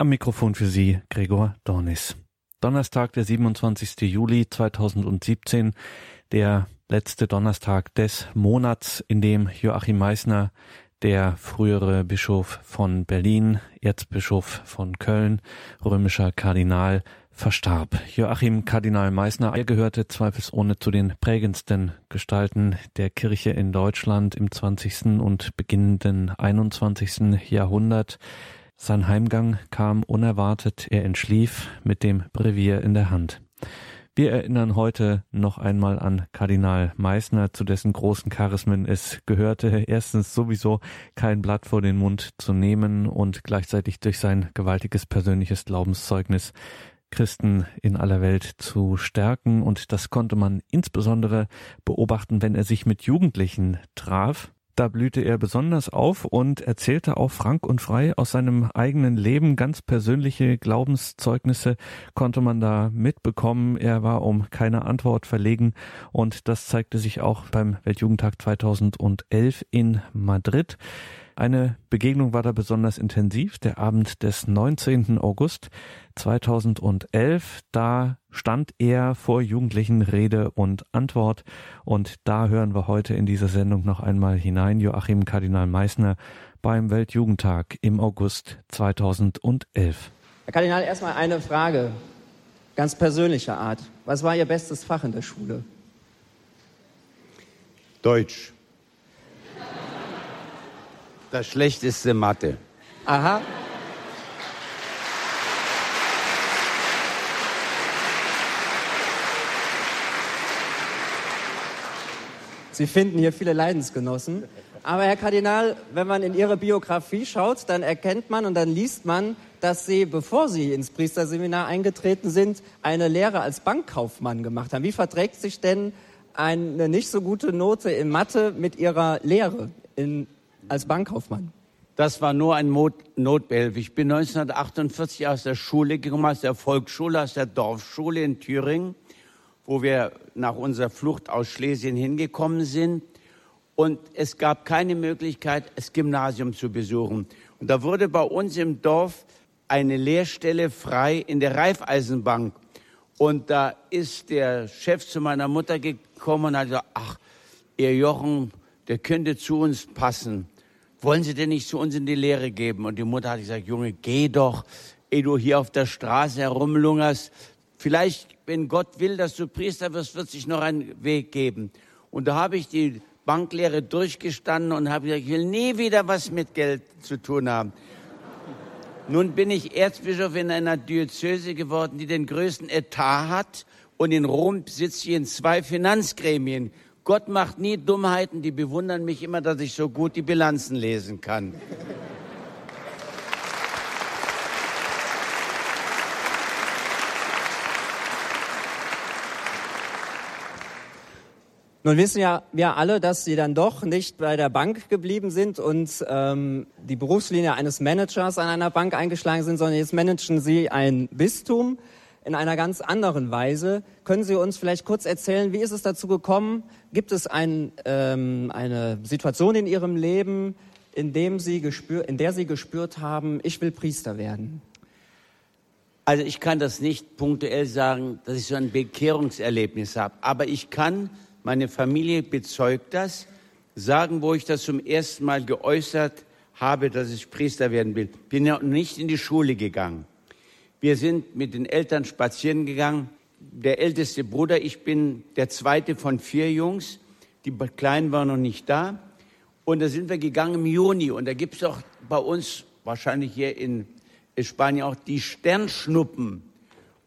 Am Mikrofon für Sie Gregor Dornis. Donnerstag, der 27. Juli 2017, der letzte Donnerstag des Monats, in dem Joachim Meissner, der frühere Bischof von Berlin, Erzbischof von Köln, römischer Kardinal, verstarb. Joachim Kardinal Meissner, er gehörte zweifelsohne zu den prägendsten Gestalten der Kirche in Deutschland im 20. und beginnenden 21. Jahrhundert. Sein Heimgang kam unerwartet, er entschlief mit dem Brevier in der Hand. Wir erinnern heute noch einmal an Kardinal Meissner, zu dessen großen Charismen es gehörte, erstens sowieso kein Blatt vor den Mund zu nehmen und gleichzeitig durch sein gewaltiges persönliches Glaubenszeugnis Christen in aller Welt zu stärken. Und das konnte man insbesondere beobachten, wenn er sich mit Jugendlichen traf. Da blühte er besonders auf und erzählte auch frank und frei aus seinem eigenen Leben. Ganz persönliche Glaubenszeugnisse konnte man da mitbekommen. Er war um keine Antwort verlegen und das zeigte sich auch beim Weltjugendtag 2011 in Madrid. Eine Begegnung war da besonders intensiv, der Abend des 19. August 2011. Da stand er vor Jugendlichen Rede und Antwort und da hören wir heute in dieser Sendung noch einmal hinein Joachim Kardinal Meissner beim Weltjugendtag im August 2011. Herr Kardinal, erstmal eine Frage, ganz persönlicher Art. Was war Ihr bestes Fach in der Schule? Deutsch. Das schlechteste Mathe. Aha. Sie finden hier viele Leidensgenossen. Aber Herr Kardinal, wenn man in Ihre Biografie schaut, dann erkennt man und dann liest man, dass Sie, bevor Sie ins Priesterseminar eingetreten sind, eine Lehre als Bankkaufmann gemacht haben. Wie verträgt sich denn eine nicht so gute Note in Mathe mit Ihrer Lehre in als Bankkaufmann? Das war nur ein Notbehelf. Ich bin 1948 aus der Schule gekommen, aus der Volksschule, aus der Dorfschule in Thüringen, wo wir nach unserer Flucht aus Schlesien hingekommen sind. Und es gab keine Möglichkeit, das Gymnasium zu besuchen. Und da wurde bei uns im Dorf eine Lehrstelle frei in der Raiffeisenbank. Und da ist der Chef zu meiner Mutter gekommen und hat gesagt, ach, ihr Jochen, der könnte zu uns passen wollen Sie denn nicht zu uns in die Lehre geben? Und die Mutter hat gesagt, Junge, geh doch, ehe du hier auf der Straße herumlungerst. Vielleicht, wenn Gott will, dass du Priester wirst, wird sich noch ein Weg geben. Und da habe ich die Banklehre durchgestanden und habe gesagt, ich will nie wieder was mit Geld zu tun haben. Nun bin ich Erzbischof in einer Diözese geworden, die den größten Etat hat. Und in Rom sitze ich in zwei Finanzgremien. Gott macht nie Dummheiten, die bewundern mich immer, dass ich so gut die Bilanzen lesen kann. Nun wissen ja wir alle, dass Sie dann doch nicht bei der Bank geblieben sind und ähm, die Berufslinie eines Managers an einer Bank eingeschlagen sind, sondern jetzt managen Sie ein Bistum in einer ganz anderen Weise. Können Sie uns vielleicht kurz erzählen, wie ist es dazu gekommen? Gibt es ein, ähm, eine Situation in Ihrem Leben, in, dem Sie gespür, in der Sie gespürt haben, ich will Priester werden? Also ich kann das nicht punktuell sagen, dass ich so ein Bekehrungserlebnis habe, aber ich kann, meine Familie bezeugt das, sagen, wo ich das zum ersten Mal geäußert habe, dass ich Priester werden will. Bin ja nicht in die Schule gegangen. Wir sind mit den Eltern spazieren gegangen. Der älteste Bruder, ich bin der zweite von vier Jungs. Die Kleinen waren noch nicht da. Und da sind wir gegangen im Juni. Und da gibt es auch bei uns, wahrscheinlich hier in Spanien auch, die Sternschnuppen.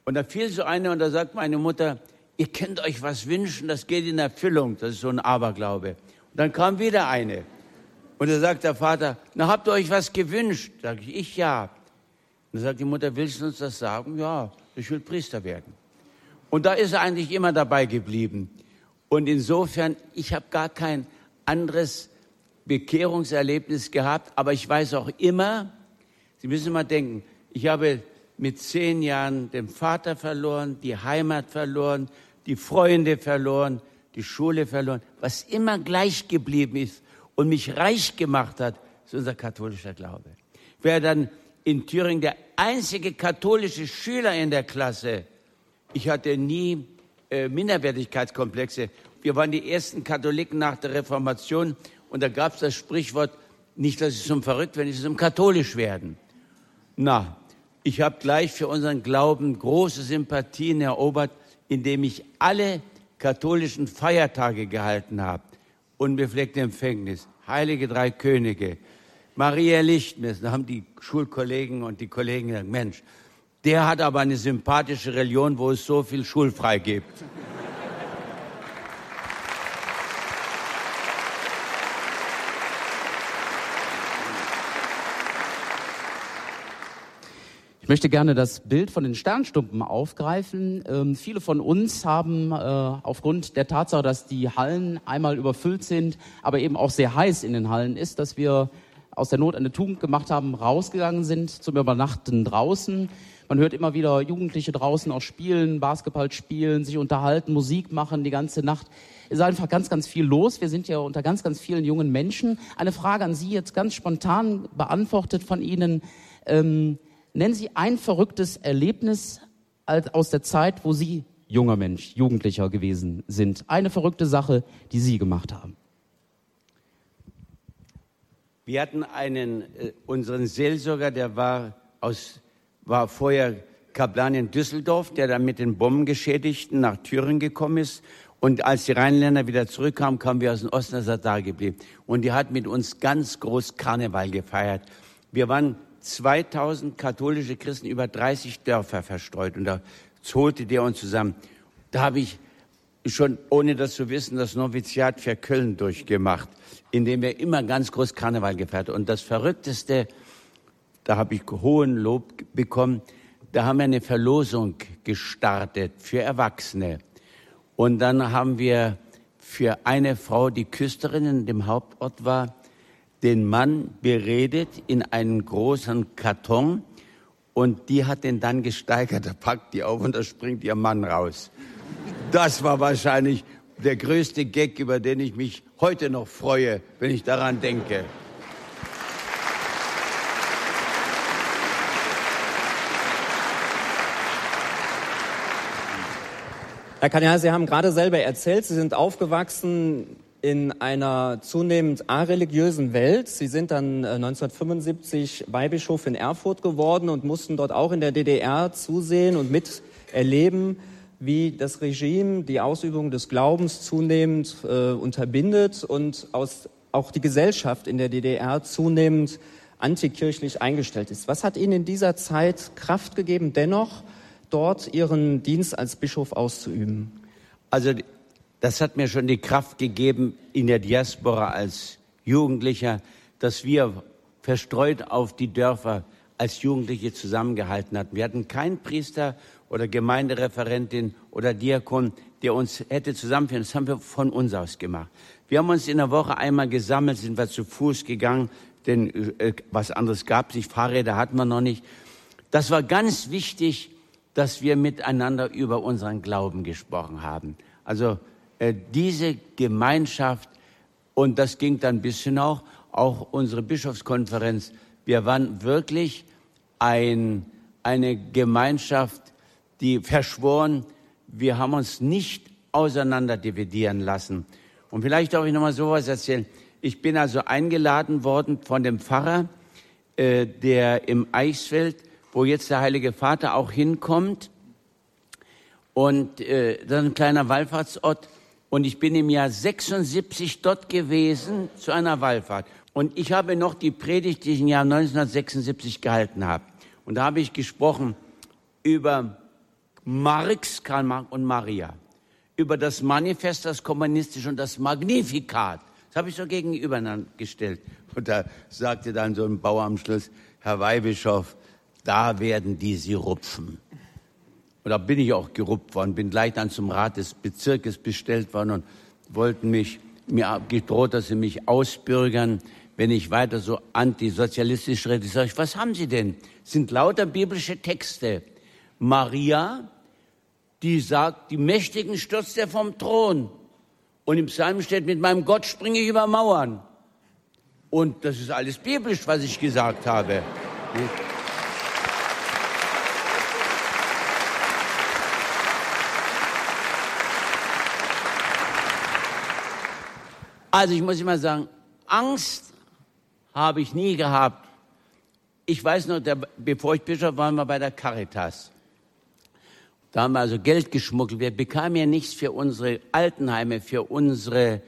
Und da fiel so eine und da sagt meine Mutter, ihr könnt euch was wünschen, das geht in Erfüllung. Das ist so ein Aberglaube. Und dann kam wieder eine. Und da sagt der Vater, na habt ihr euch was gewünscht? Sag ich, ich ja. Und sagt die Mutter, willst du uns das sagen? Ja, ich will Priester werden. Und da ist er eigentlich immer dabei geblieben. Und insofern, ich habe gar kein anderes Bekehrungserlebnis gehabt, aber ich weiß auch immer, Sie müssen mal denken, ich habe mit zehn Jahren den Vater verloren, die Heimat verloren, die Freunde verloren, die Schule verloren. Was immer gleich geblieben ist und mich reich gemacht hat, ist unser katholischer Glaube. Wer dann in Thüringen der einzige katholische Schüler in der Klasse. Ich hatte nie äh, Minderwertigkeitskomplexe. Wir waren die ersten Katholiken nach der Reformation und da gab es das Sprichwort, nicht, dass sie zum verrückt werden, sie zum katholisch werden. Na, ich habe gleich für unseren Glauben große Sympathien erobert, indem ich alle katholischen Feiertage gehalten habe. Unbefleckte Empfängnis, Heilige Drei Könige, Maria Lichtmess, da haben die Schulkollegen und die Kollegen gesagt, Mensch, der hat aber eine sympathische Religion, wo es so viel schulfrei gibt. Ich möchte gerne das Bild von den Sternstumpen aufgreifen. Ähm, viele von uns haben äh, aufgrund der Tatsache, dass die Hallen einmal überfüllt sind, aber eben auch sehr heiß in den Hallen ist, dass wir aus der Not eine Tugend gemacht haben, rausgegangen sind zum Übernachten draußen. Man hört immer wieder Jugendliche draußen auch spielen, Basketball spielen, sich unterhalten, Musik machen die ganze Nacht. Es ist einfach ganz, ganz viel los. Wir sind ja unter ganz, ganz vielen jungen Menschen. Eine Frage an Sie jetzt ganz spontan beantwortet von Ihnen. Ähm, Nennen Sie ein verrücktes Erlebnis aus der Zeit, wo Sie junger Mensch, Jugendlicher gewesen sind. Eine verrückte Sache, die Sie gemacht haben. Wir hatten einen, äh, unseren Seelsorger, der war aus, war vorher Kaplan in Düsseldorf, der dann mit den Bombengeschädigten nach Thüringen gekommen ist. Und als die Rheinländer wieder zurückkamen, kamen wir aus dem Osten, da geblieben. Und die hat mit uns ganz groß Karneval gefeiert. Wir waren 2000 katholische Christen über 30 Dörfer verstreut und da holte der uns zusammen. Da habe ich schon, ohne das zu wissen, das Noviziat für Köln durchgemacht, in dem wir immer ganz groß Karneval gefeiert Und das Verrückteste, da habe ich hohen Lob bekommen, da haben wir eine Verlosung gestartet für Erwachsene. Und dann haben wir für eine Frau, die Küsterin in dem Hauptort war, den Mann beredet in einen großen Karton und die hat den dann gesteigert. Da packt die auf und da springt ihr Mann raus. Das war wahrscheinlich der größte Gag, über den ich mich heute noch freue, wenn ich daran denke. Herr Kanyal, Sie haben gerade selber erzählt, Sie sind aufgewachsen in einer zunehmend areligiösen Welt. Sie sind dann 1975 äh, Weihbischof in Erfurt geworden und mussten dort auch in der DDR zusehen und miterleben, wie das Regime die Ausübung des Glaubens zunehmend äh, unterbindet und aus, auch die Gesellschaft in der DDR zunehmend antikirchlich eingestellt ist. Was hat Ihnen in dieser Zeit Kraft gegeben, dennoch dort Ihren Dienst als Bischof auszuüben? Also das hat mir schon die Kraft gegeben in der Diaspora als Jugendlicher, dass wir verstreut auf die Dörfer als Jugendliche zusammengehalten hatten. Wir hatten keinen Priester oder Gemeindereferentin oder Diakon, der uns hätte zusammenführen. Das haben wir von uns aus gemacht. Wir haben uns in der Woche einmal gesammelt, sind wir zu Fuß gegangen, denn äh, was anderes gab es nicht, Fahrräder hatten wir noch nicht. Das war ganz wichtig, dass wir miteinander über unseren Glauben gesprochen haben. Also äh, diese Gemeinschaft, und das ging dann bis hin auch, auch unsere Bischofskonferenz, wir waren wirklich ein, eine Gemeinschaft, die verschworen, wir haben uns nicht auseinander dividieren lassen. Und vielleicht darf ich nochmal sowas erzählen. Ich bin also eingeladen worden von dem Pfarrer, äh, der im Eichsfeld, wo jetzt der Heilige Vater auch hinkommt, und äh, das ist ein kleiner Wallfahrtsort, und ich bin im Jahr 76 dort gewesen zu einer Wallfahrt. Und ich habe noch die Predigt, die ich im Jahr 1976 gehalten habe. Und da habe ich gesprochen über Marx, Karl Marx und Maria. Über das Manifest, das Kommunistische und das Magnifikat. Das habe ich so gegenübergestellt. Und da sagte dann so ein Bauer am Schluss, Herr Weihbischof, da werden die sie rupfen. Und da bin ich auch geruppt worden, bin gleich dann zum Rat des Bezirkes bestellt worden und wollten mich, mir gedroht, dass sie mich ausbürgern, wenn ich weiter so antisozialistisch rede. Ich, was haben Sie denn? Das sind lauter biblische Texte. Maria, die sagt, die Mächtigen stürzt er vom Thron. Und im Psalm steht, mit meinem Gott springe ich über Mauern. Und das ist alles biblisch, was ich gesagt habe. Also ich muss immer sagen, Angst habe ich nie gehabt. Ich weiß noch, der, bevor ich Bischof war, waren wir bei der Caritas. Da haben wir also Geld geschmuggelt. Wir bekamen ja nichts für unsere Altenheime, für unsere,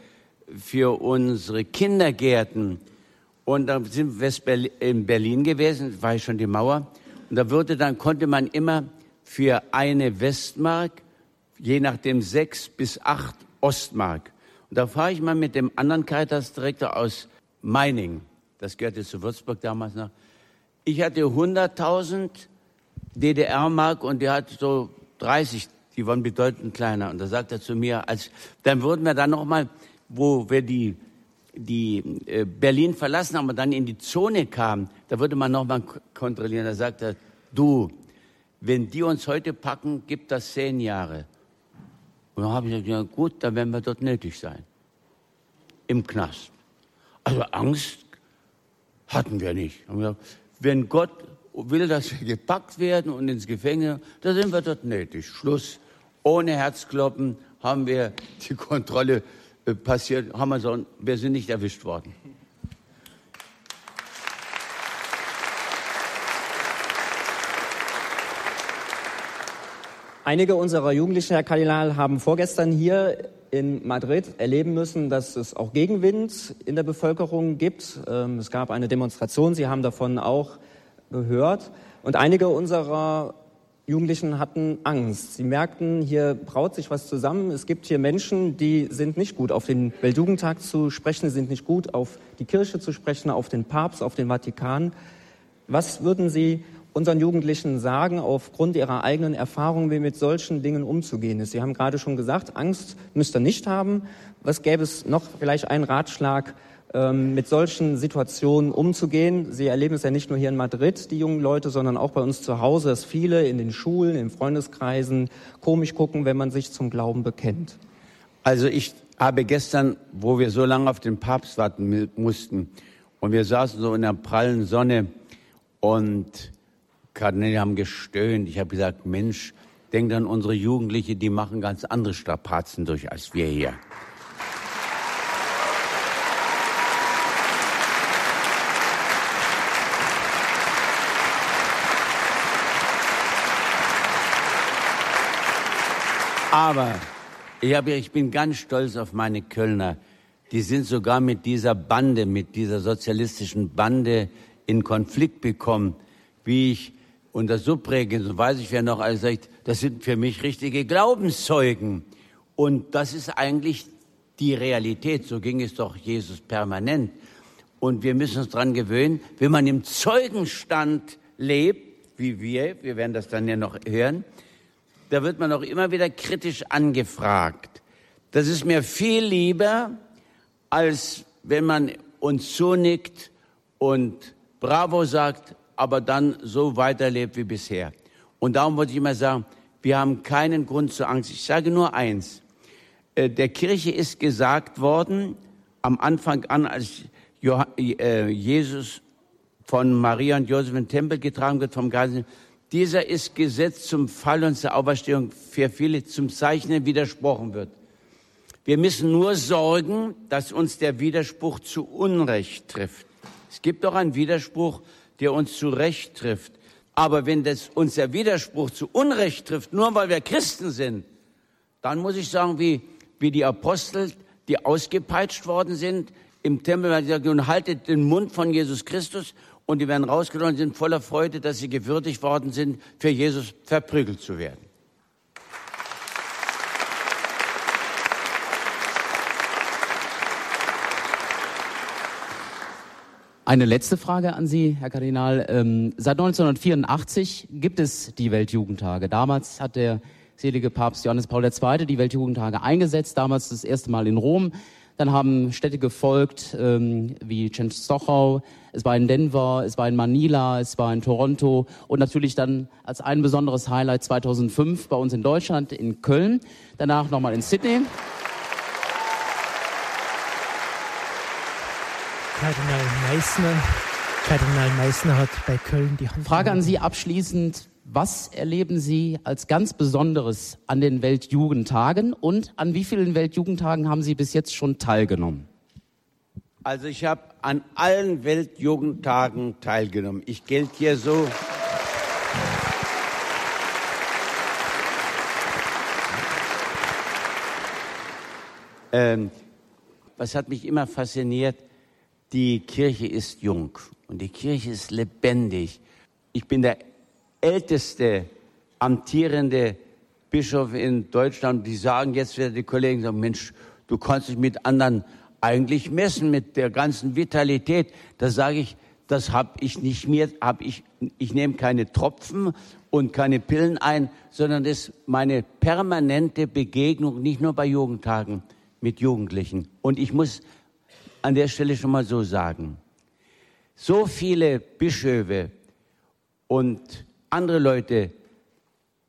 für unsere Kindergärten. Und da sind wir in Berlin gewesen, war ich schon die Mauer. Und da würde dann, konnte man immer für eine Westmark, je nachdem sechs bis acht Ostmark. Und da fahre ich mal mit dem anderen Caritas-Direktor aus Meining, das gehörte zu Würzburg damals noch. Ich hatte 100.000 DDR-Mark und der hat so 30, die waren bedeutend kleiner. Und da sagt er zu mir, als, dann würden wir dann nochmal, wo wir die, die äh, Berlin verlassen haben und dann in die Zone kamen, da würde man nochmal kontrollieren. Da sagt er, du, wenn die uns heute packen, gibt das zehn Jahre. Und dann habe ich gesagt, ja gut, dann werden wir dort nötig sein. Im Knast. Also Angst hatten wir nicht. Wenn Gott will, dass wir gepackt werden und ins Gefängnis, da sind wir dort nötig. Schluss. Ohne Herzkloppen haben wir die Kontrolle äh, passiert, haben wir so, wir sind nicht erwischt worden. Einige unserer Jugendlichen, Herr Kardinal, haben vorgestern hier in Madrid erleben müssen, dass es auch Gegenwind in der Bevölkerung gibt. Ähm, es gab eine Demonstration, Sie haben davon auch gehört. Und einige unserer Jugendlichen hatten Angst. Sie merkten, hier braut sich was zusammen. Es gibt hier Menschen, die sind nicht gut auf den Weltjugendtag zu sprechen, sind nicht gut auf die Kirche zu sprechen, auf den Papst, auf den Vatikan. Was würden Sie unseren Jugendlichen sagen, aufgrund ihrer eigenen Erfahrungen, wie mit solchen Dingen umzugehen ist. Sie haben gerade schon gesagt, Angst müsst ihr nicht haben. Was gäbe es noch vielleicht einen Ratschlag, mit solchen Situationen umzugehen? Sie erleben es ja nicht nur hier in Madrid, die jungen Leute, sondern auch bei uns zu Hause, dass viele in den Schulen, in Freundeskreisen komisch gucken, wenn man sich zum Glauben bekennt. Also ich habe gestern, wo wir so lange auf den Papst warten mussten und wir saßen so in der prallen Sonne und Kardinäle haben gestöhnt. Ich habe gesagt, Mensch, denkt an unsere Jugendliche, die machen ganz andere Strapazen durch als wir hier. Aber ich, hab, ich bin ganz stolz auf meine Kölner. Die sind sogar mit dieser Bande, mit dieser sozialistischen Bande in Konflikt bekommen, wie ich und das so weiß ich, wer noch alles sagt, das sind für mich richtige Glaubenszeugen. Und das ist eigentlich die Realität. So ging es doch Jesus permanent. Und wir müssen uns dran gewöhnen, wenn man im Zeugenstand lebt, wie wir, wir werden das dann ja noch hören, da wird man auch immer wieder kritisch angefragt. Das ist mir viel lieber, als wenn man uns zunickt und Bravo sagt, aber dann so weiterlebt wie bisher. Und darum wollte ich immer sagen, wir haben keinen Grund zur Angst. Ich sage nur eins. Äh, der Kirche ist gesagt worden, am Anfang an, als äh, Jesus von Maria und Josef in den Tempel getragen wird vom Geist, dieser ist gesetzt zum Fall und zur Auferstehung für viele zum Zeichnen widersprochen wird. Wir müssen nur sorgen, dass uns der Widerspruch zu Unrecht trifft. Es gibt doch einen Widerspruch der uns zurecht trifft. Aber wenn das, uns der Widerspruch zu Unrecht trifft, nur weil wir Christen sind, dann muss ich sagen, wie, wie die Apostel, die ausgepeitscht worden sind im Tempel, weil sie sagen, nun haltet den Mund von Jesus Christus und die werden rausgenommen und sind voller Freude, dass sie gewürdigt worden sind, für Jesus verprügelt zu werden. Eine letzte Frage an Sie, Herr Kardinal. Ähm, seit 1984 gibt es die Weltjugendtage. Damals hat der selige Papst Johannes Paul II. die Weltjugendtage eingesetzt, damals das erste Mal in Rom. Dann haben Städte gefolgt ähm, wie Częstochow, es war in Denver, es war in Manila, es war in Toronto und natürlich dann als ein besonderes Highlight 2005 bei uns in Deutschland in Köln, danach nochmal in Sydney. Kardinal Meissner. Kardinal Meissner hat bei Köln die Hand. Frage an Sie abschließend. Was erleben Sie als ganz Besonderes an den Weltjugendtagen und an wie vielen Weltjugendtagen haben Sie bis jetzt schon teilgenommen? Also ich habe an allen Weltjugendtagen teilgenommen. Ich gelte hier so. Ähm, was hat mich immer fasziniert? Die Kirche ist jung und die Kirche ist lebendig. Ich bin der älteste amtierende Bischof in Deutschland. Die sagen jetzt wieder die Kollegen sagen, Mensch, du kannst dich mit anderen eigentlich messen mit der ganzen Vitalität. Da sage ich, das habe ich nicht mehr, habe ich, ich nehme keine Tropfen und keine Pillen ein, sondern das ist meine permanente Begegnung, nicht nur bei Jugendtagen, mit Jugendlichen. Und ich muss an der Stelle schon mal so sagen, so viele Bischöfe und andere Leute,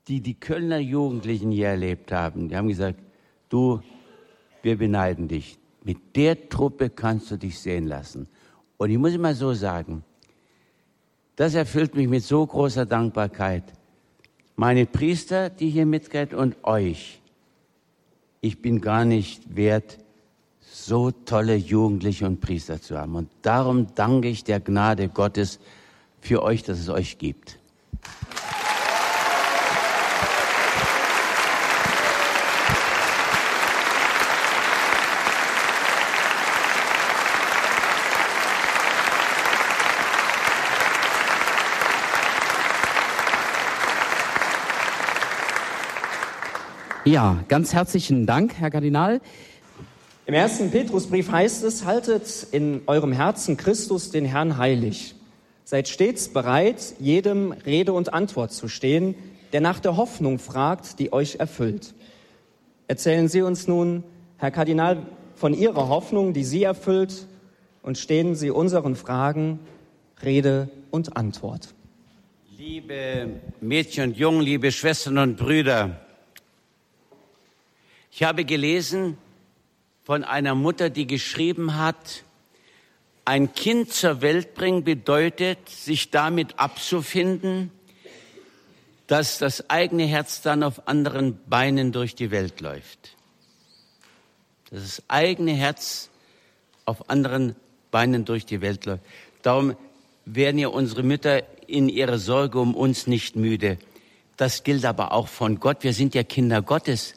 die die Kölner Jugendlichen hier erlebt haben, die haben gesagt, du, wir beneiden dich. Mit der Truppe kannst du dich sehen lassen. Und ich muss immer so sagen, das erfüllt mich mit so großer Dankbarkeit. Meine Priester, die hier mitgehen und euch, ich bin gar nicht wert, so tolle Jugendliche und Priester zu haben. Und darum danke ich der Gnade Gottes für euch, dass es euch gibt. Ja, ganz herzlichen Dank, Herr Kardinal. Im ersten Petrusbrief heißt es, haltet in eurem Herzen Christus den Herrn heilig. Seid stets bereit, jedem Rede und Antwort zu stehen, der nach der Hoffnung fragt, die euch erfüllt. Erzählen Sie uns nun, Herr Kardinal, von Ihrer Hoffnung, die Sie erfüllt, und stehen Sie unseren Fragen Rede und Antwort. Liebe Mädchen und Jungen, liebe Schwestern und Brüder, ich habe gelesen von einer Mutter, die geschrieben hat, ein Kind zur Welt bringen bedeutet, sich damit abzufinden, dass das eigene Herz dann auf anderen Beinen durch die Welt läuft. Dass das eigene Herz auf anderen Beinen durch die Welt läuft. Darum werden ja unsere Mütter in ihrer Sorge um uns nicht müde. Das gilt aber auch von Gott. Wir sind ja Kinder Gottes.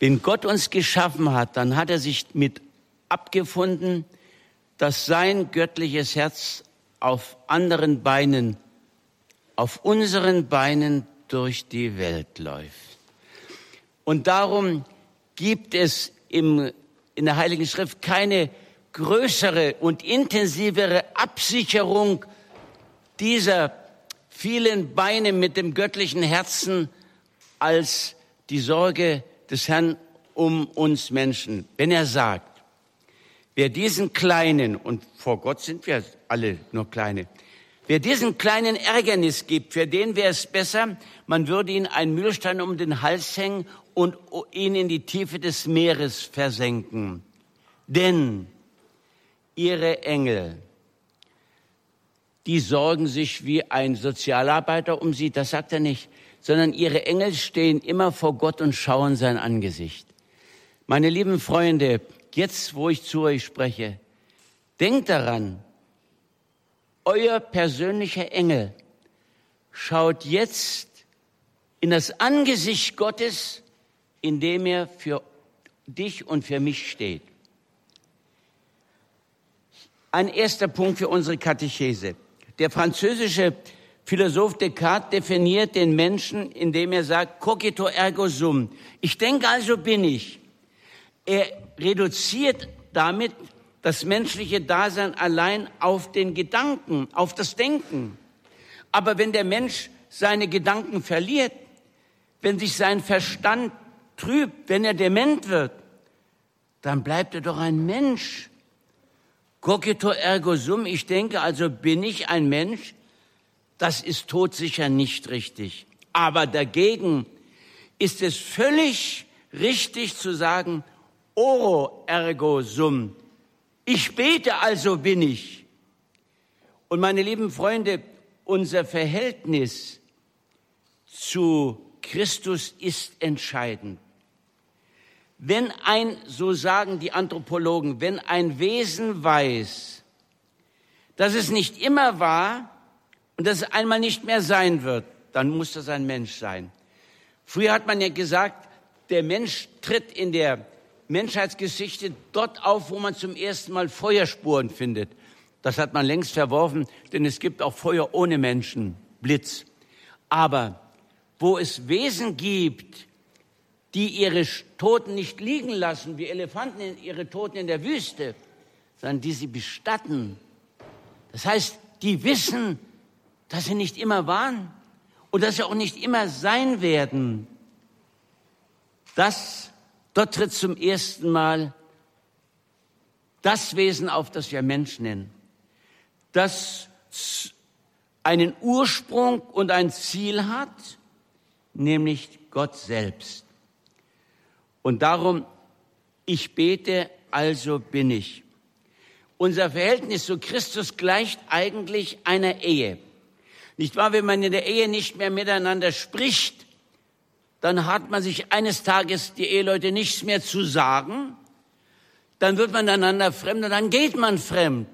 Wenn Gott uns geschaffen hat, dann hat er sich mit abgefunden, dass sein göttliches Herz auf anderen Beinen, auf unseren Beinen durch die Welt läuft. Und darum gibt es im, in der Heiligen Schrift keine größere und intensivere Absicherung dieser vielen Beine mit dem göttlichen Herzen als die Sorge des Herrn um uns Menschen, wenn er sagt, wer diesen kleinen, und vor Gott sind wir alle nur kleine, wer diesen kleinen Ärgernis gibt, für den wäre es besser, man würde ihn einen Mühlstein um den Hals hängen und ihn in die Tiefe des Meeres versenken. Denn ihre Engel, die sorgen sich wie ein Sozialarbeiter um sie, das sagt er nicht sondern ihre Engel stehen immer vor Gott und schauen sein Angesicht. Meine lieben Freunde, jetzt wo ich zu euch spreche, denkt daran, euer persönlicher Engel schaut jetzt in das Angesicht Gottes, in dem er für dich und für mich steht. Ein erster Punkt für unsere Katechese. Der französische Philosoph Descartes definiert den Menschen, indem er sagt, cogito ergo sum. Ich denke also bin ich. Er reduziert damit das menschliche Dasein allein auf den Gedanken, auf das Denken. Aber wenn der Mensch seine Gedanken verliert, wenn sich sein Verstand trübt, wenn er dement wird, dann bleibt er doch ein Mensch. Cogito ergo sum, ich denke also bin ich ein Mensch, das ist todsicher nicht richtig. Aber dagegen ist es völlig richtig zu sagen, oro ergo sum. Ich bete, also bin ich. Und meine lieben Freunde, unser Verhältnis zu Christus ist entscheidend. Wenn ein, so sagen die Anthropologen, wenn ein Wesen weiß, dass es nicht immer war und dass es einmal nicht mehr sein wird, dann muss das ein Mensch sein. Früher hat man ja gesagt, der Mensch tritt in der Menschheitsgeschichte dort auf, wo man zum ersten Mal Feuerspuren findet. Das hat man längst verworfen, denn es gibt auch Feuer ohne Menschen, Blitz. Aber wo es Wesen gibt, die ihre Toten nicht liegen lassen, wie Elefanten ihre Toten in der Wüste, sondern die sie bestatten. Das heißt, die wissen, dass sie nicht immer waren und dass sie auch nicht immer sein werden. Das, dort tritt zum ersten Mal das Wesen auf, das wir Mensch nennen, das einen Ursprung und ein Ziel hat, nämlich Gott selbst. Und darum, ich bete, also bin ich. Unser Verhältnis zu Christus gleicht eigentlich einer Ehe. Nicht wahr? Wenn man in der Ehe nicht mehr miteinander spricht, dann hat man sich eines Tages die Eheleute nichts mehr zu sagen, dann wird man einander fremd und dann geht man fremd.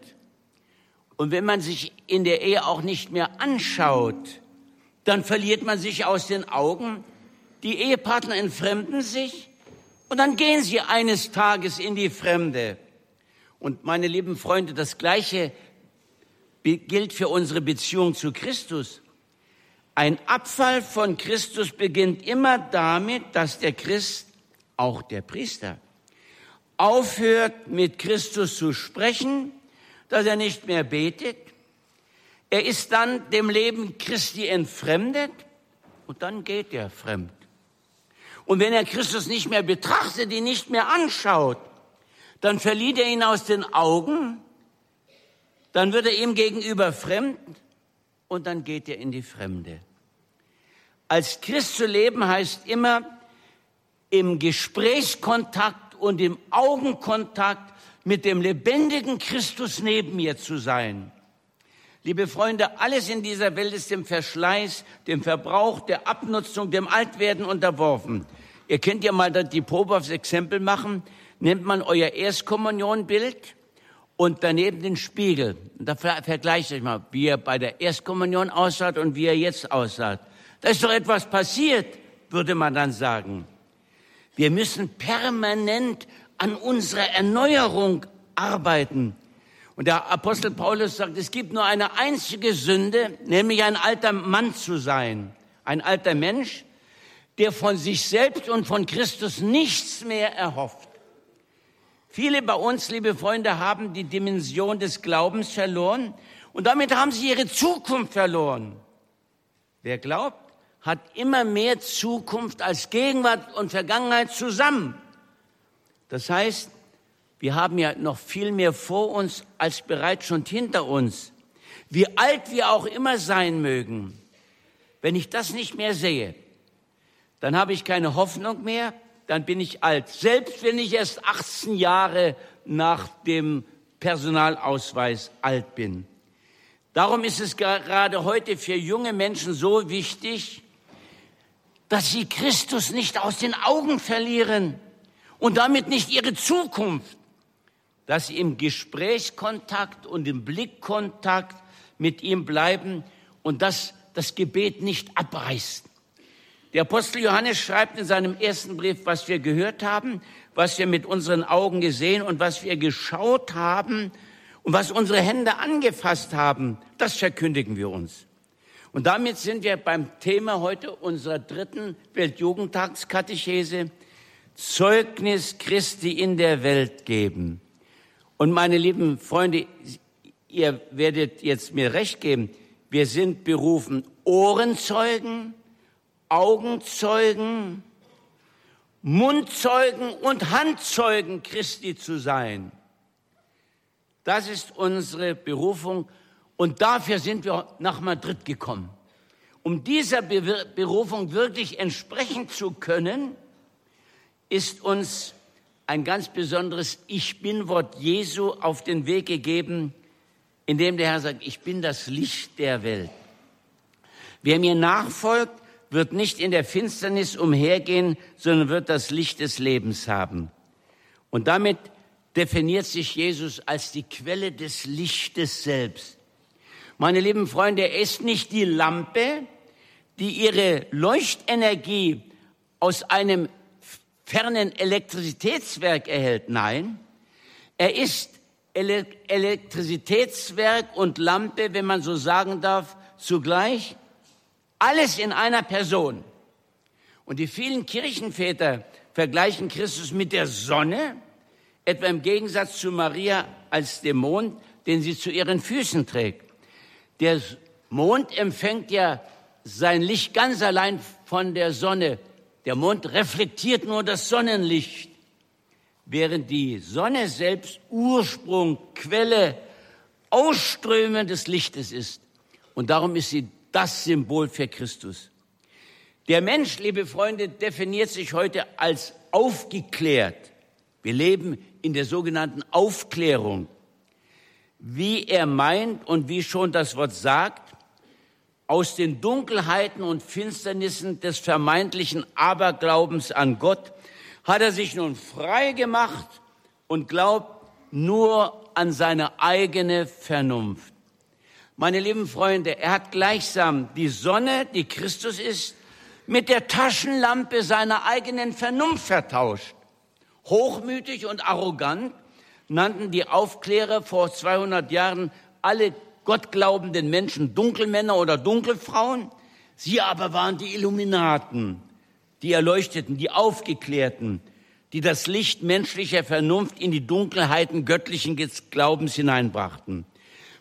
Und wenn man sich in der Ehe auch nicht mehr anschaut, dann verliert man sich aus den Augen, die Ehepartner entfremden sich und dann gehen sie eines Tages in die Fremde. Und meine lieben Freunde, das Gleiche gilt für unsere Beziehung zu Christus. Ein Abfall von Christus beginnt immer damit, dass der Christ, auch der Priester, aufhört mit Christus zu sprechen, dass er nicht mehr betet. Er ist dann dem Leben Christi entfremdet und dann geht er fremd. Und wenn er Christus nicht mehr betrachtet, ihn nicht mehr anschaut, dann verliert er ihn aus den Augen, dann wird er ihm gegenüber fremd und dann geht er in die Fremde. Als Christ zu leben heißt immer im Gesprächskontakt und im Augenkontakt mit dem lebendigen Christus neben mir zu sein. Liebe Freunde, alles in dieser Welt ist dem Verschleiß, dem Verbrauch, der Abnutzung, dem Altwerden unterworfen. Ihr könnt ja mal die Probe aufs Exempel machen. Nehmt man euer Erstkommunionbild und daneben den Spiegel. Und da vergleicht euch mal, wie er bei der Erstkommunion aussah und wie er jetzt aussah. Da ist doch etwas passiert, würde man dann sagen. Wir müssen permanent an unserer Erneuerung arbeiten. Und der Apostel Paulus sagt, es gibt nur eine einzige Sünde, nämlich ein alter Mann zu sein. Ein alter Mensch, der von sich selbst und von Christus nichts mehr erhofft. Viele bei uns, liebe Freunde, haben die Dimension des Glaubens verloren und damit haben sie ihre Zukunft verloren. Wer glaubt, hat immer mehr Zukunft als Gegenwart und Vergangenheit zusammen. Das heißt, wir haben ja noch viel mehr vor uns als bereits schon hinter uns. Wie alt wir auch immer sein mögen, wenn ich das nicht mehr sehe, dann habe ich keine Hoffnung mehr, dann bin ich alt. Selbst wenn ich erst 18 Jahre nach dem Personalausweis alt bin. Darum ist es gerade heute für junge Menschen so wichtig, dass sie Christus nicht aus den Augen verlieren und damit nicht ihre Zukunft, dass sie im Gesprächskontakt und im Blickkontakt mit ihm bleiben und dass das Gebet nicht abreißt. Der Apostel Johannes schreibt in seinem ersten Brief, was wir gehört haben, was wir mit unseren Augen gesehen und was wir geschaut haben und was unsere Hände angefasst haben, das verkündigen wir uns. Und damit sind wir beim Thema heute unserer dritten Weltjugendtagskatechese, Zeugnis Christi in der Welt geben. Und meine lieben Freunde, ihr werdet jetzt mir recht geben, wir sind berufen, Ohrenzeugen, Augenzeugen, Mundzeugen und Handzeugen Christi zu sein. Das ist unsere Berufung und dafür sind wir nach Madrid gekommen. Um dieser Berufung wirklich entsprechen zu können, ist uns ein ganz besonderes Ich bin Wort Jesu auf den Weg gegeben, in dem der Herr sagt, ich bin das Licht der Welt. Wer mir nachfolgt, wird nicht in der Finsternis umhergehen, sondern wird das Licht des Lebens haben. Und damit definiert sich Jesus als die Quelle des Lichtes selbst. Meine lieben Freunde, er ist nicht die Lampe, die ihre Leuchtenergie aus einem fernen Elektrizitätswerk erhält. Nein, er ist Elektrizitätswerk und Lampe, wenn man so sagen darf, zugleich. Alles in einer Person. Und die vielen Kirchenväter vergleichen Christus mit der Sonne, etwa im Gegensatz zu Maria als dem Mond, den sie zu ihren Füßen trägt. Der Mond empfängt ja sein Licht ganz allein von der Sonne. Der Mond reflektiert nur das Sonnenlicht, während die Sonne selbst Ursprung, Quelle, Ausströmen des Lichtes ist. Und darum ist sie das Symbol für Christus. Der Mensch, liebe Freunde, definiert sich heute als aufgeklärt. Wir leben in der sogenannten Aufklärung. Wie er meint und wie schon das Wort sagt, aus den Dunkelheiten und Finsternissen des vermeintlichen Aberglaubens an Gott hat er sich nun frei gemacht und glaubt nur an seine eigene Vernunft. Meine lieben Freunde, er hat gleichsam die Sonne, die Christus ist, mit der Taschenlampe seiner eigenen Vernunft vertauscht. Hochmütig und arrogant nannten die Aufklärer vor 200 Jahren alle gottglaubenden Menschen Dunkelmänner oder Dunkelfrauen. Sie aber waren die Illuminaten, die Erleuchteten, die Aufgeklärten, die das Licht menschlicher Vernunft in die Dunkelheiten göttlichen Glaubens hineinbrachten.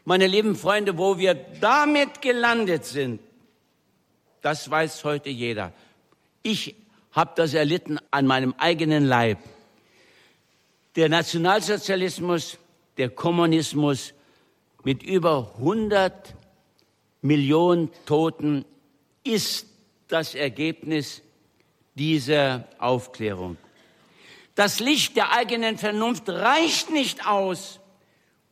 Meine lieben Freunde, wo wir damit gelandet sind, das weiß heute jeder. Ich habe das erlitten an meinem eigenen Leib. Der Nationalsozialismus, der Kommunismus mit über 100 Millionen Toten ist das Ergebnis dieser Aufklärung. Das Licht der eigenen Vernunft reicht nicht aus,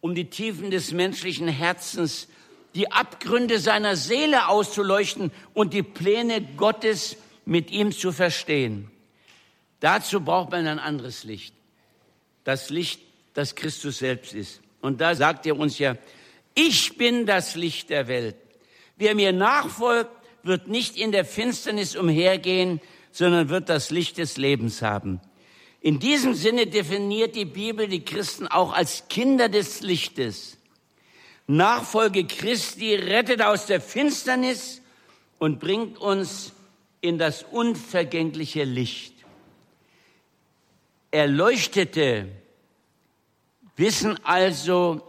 um die Tiefen des menschlichen Herzens, die Abgründe seiner Seele auszuleuchten und die Pläne Gottes mit ihm zu verstehen. Dazu braucht man ein anderes Licht. Das Licht, das Christus selbst ist. Und da sagt er uns ja, ich bin das Licht der Welt. Wer mir nachfolgt, wird nicht in der Finsternis umhergehen, sondern wird das Licht des Lebens haben. In diesem Sinne definiert die Bibel die Christen auch als Kinder des Lichtes. Nachfolge Christi rettet aus der Finsternis und bringt uns in das unvergängliche Licht. Erleuchtete wissen also,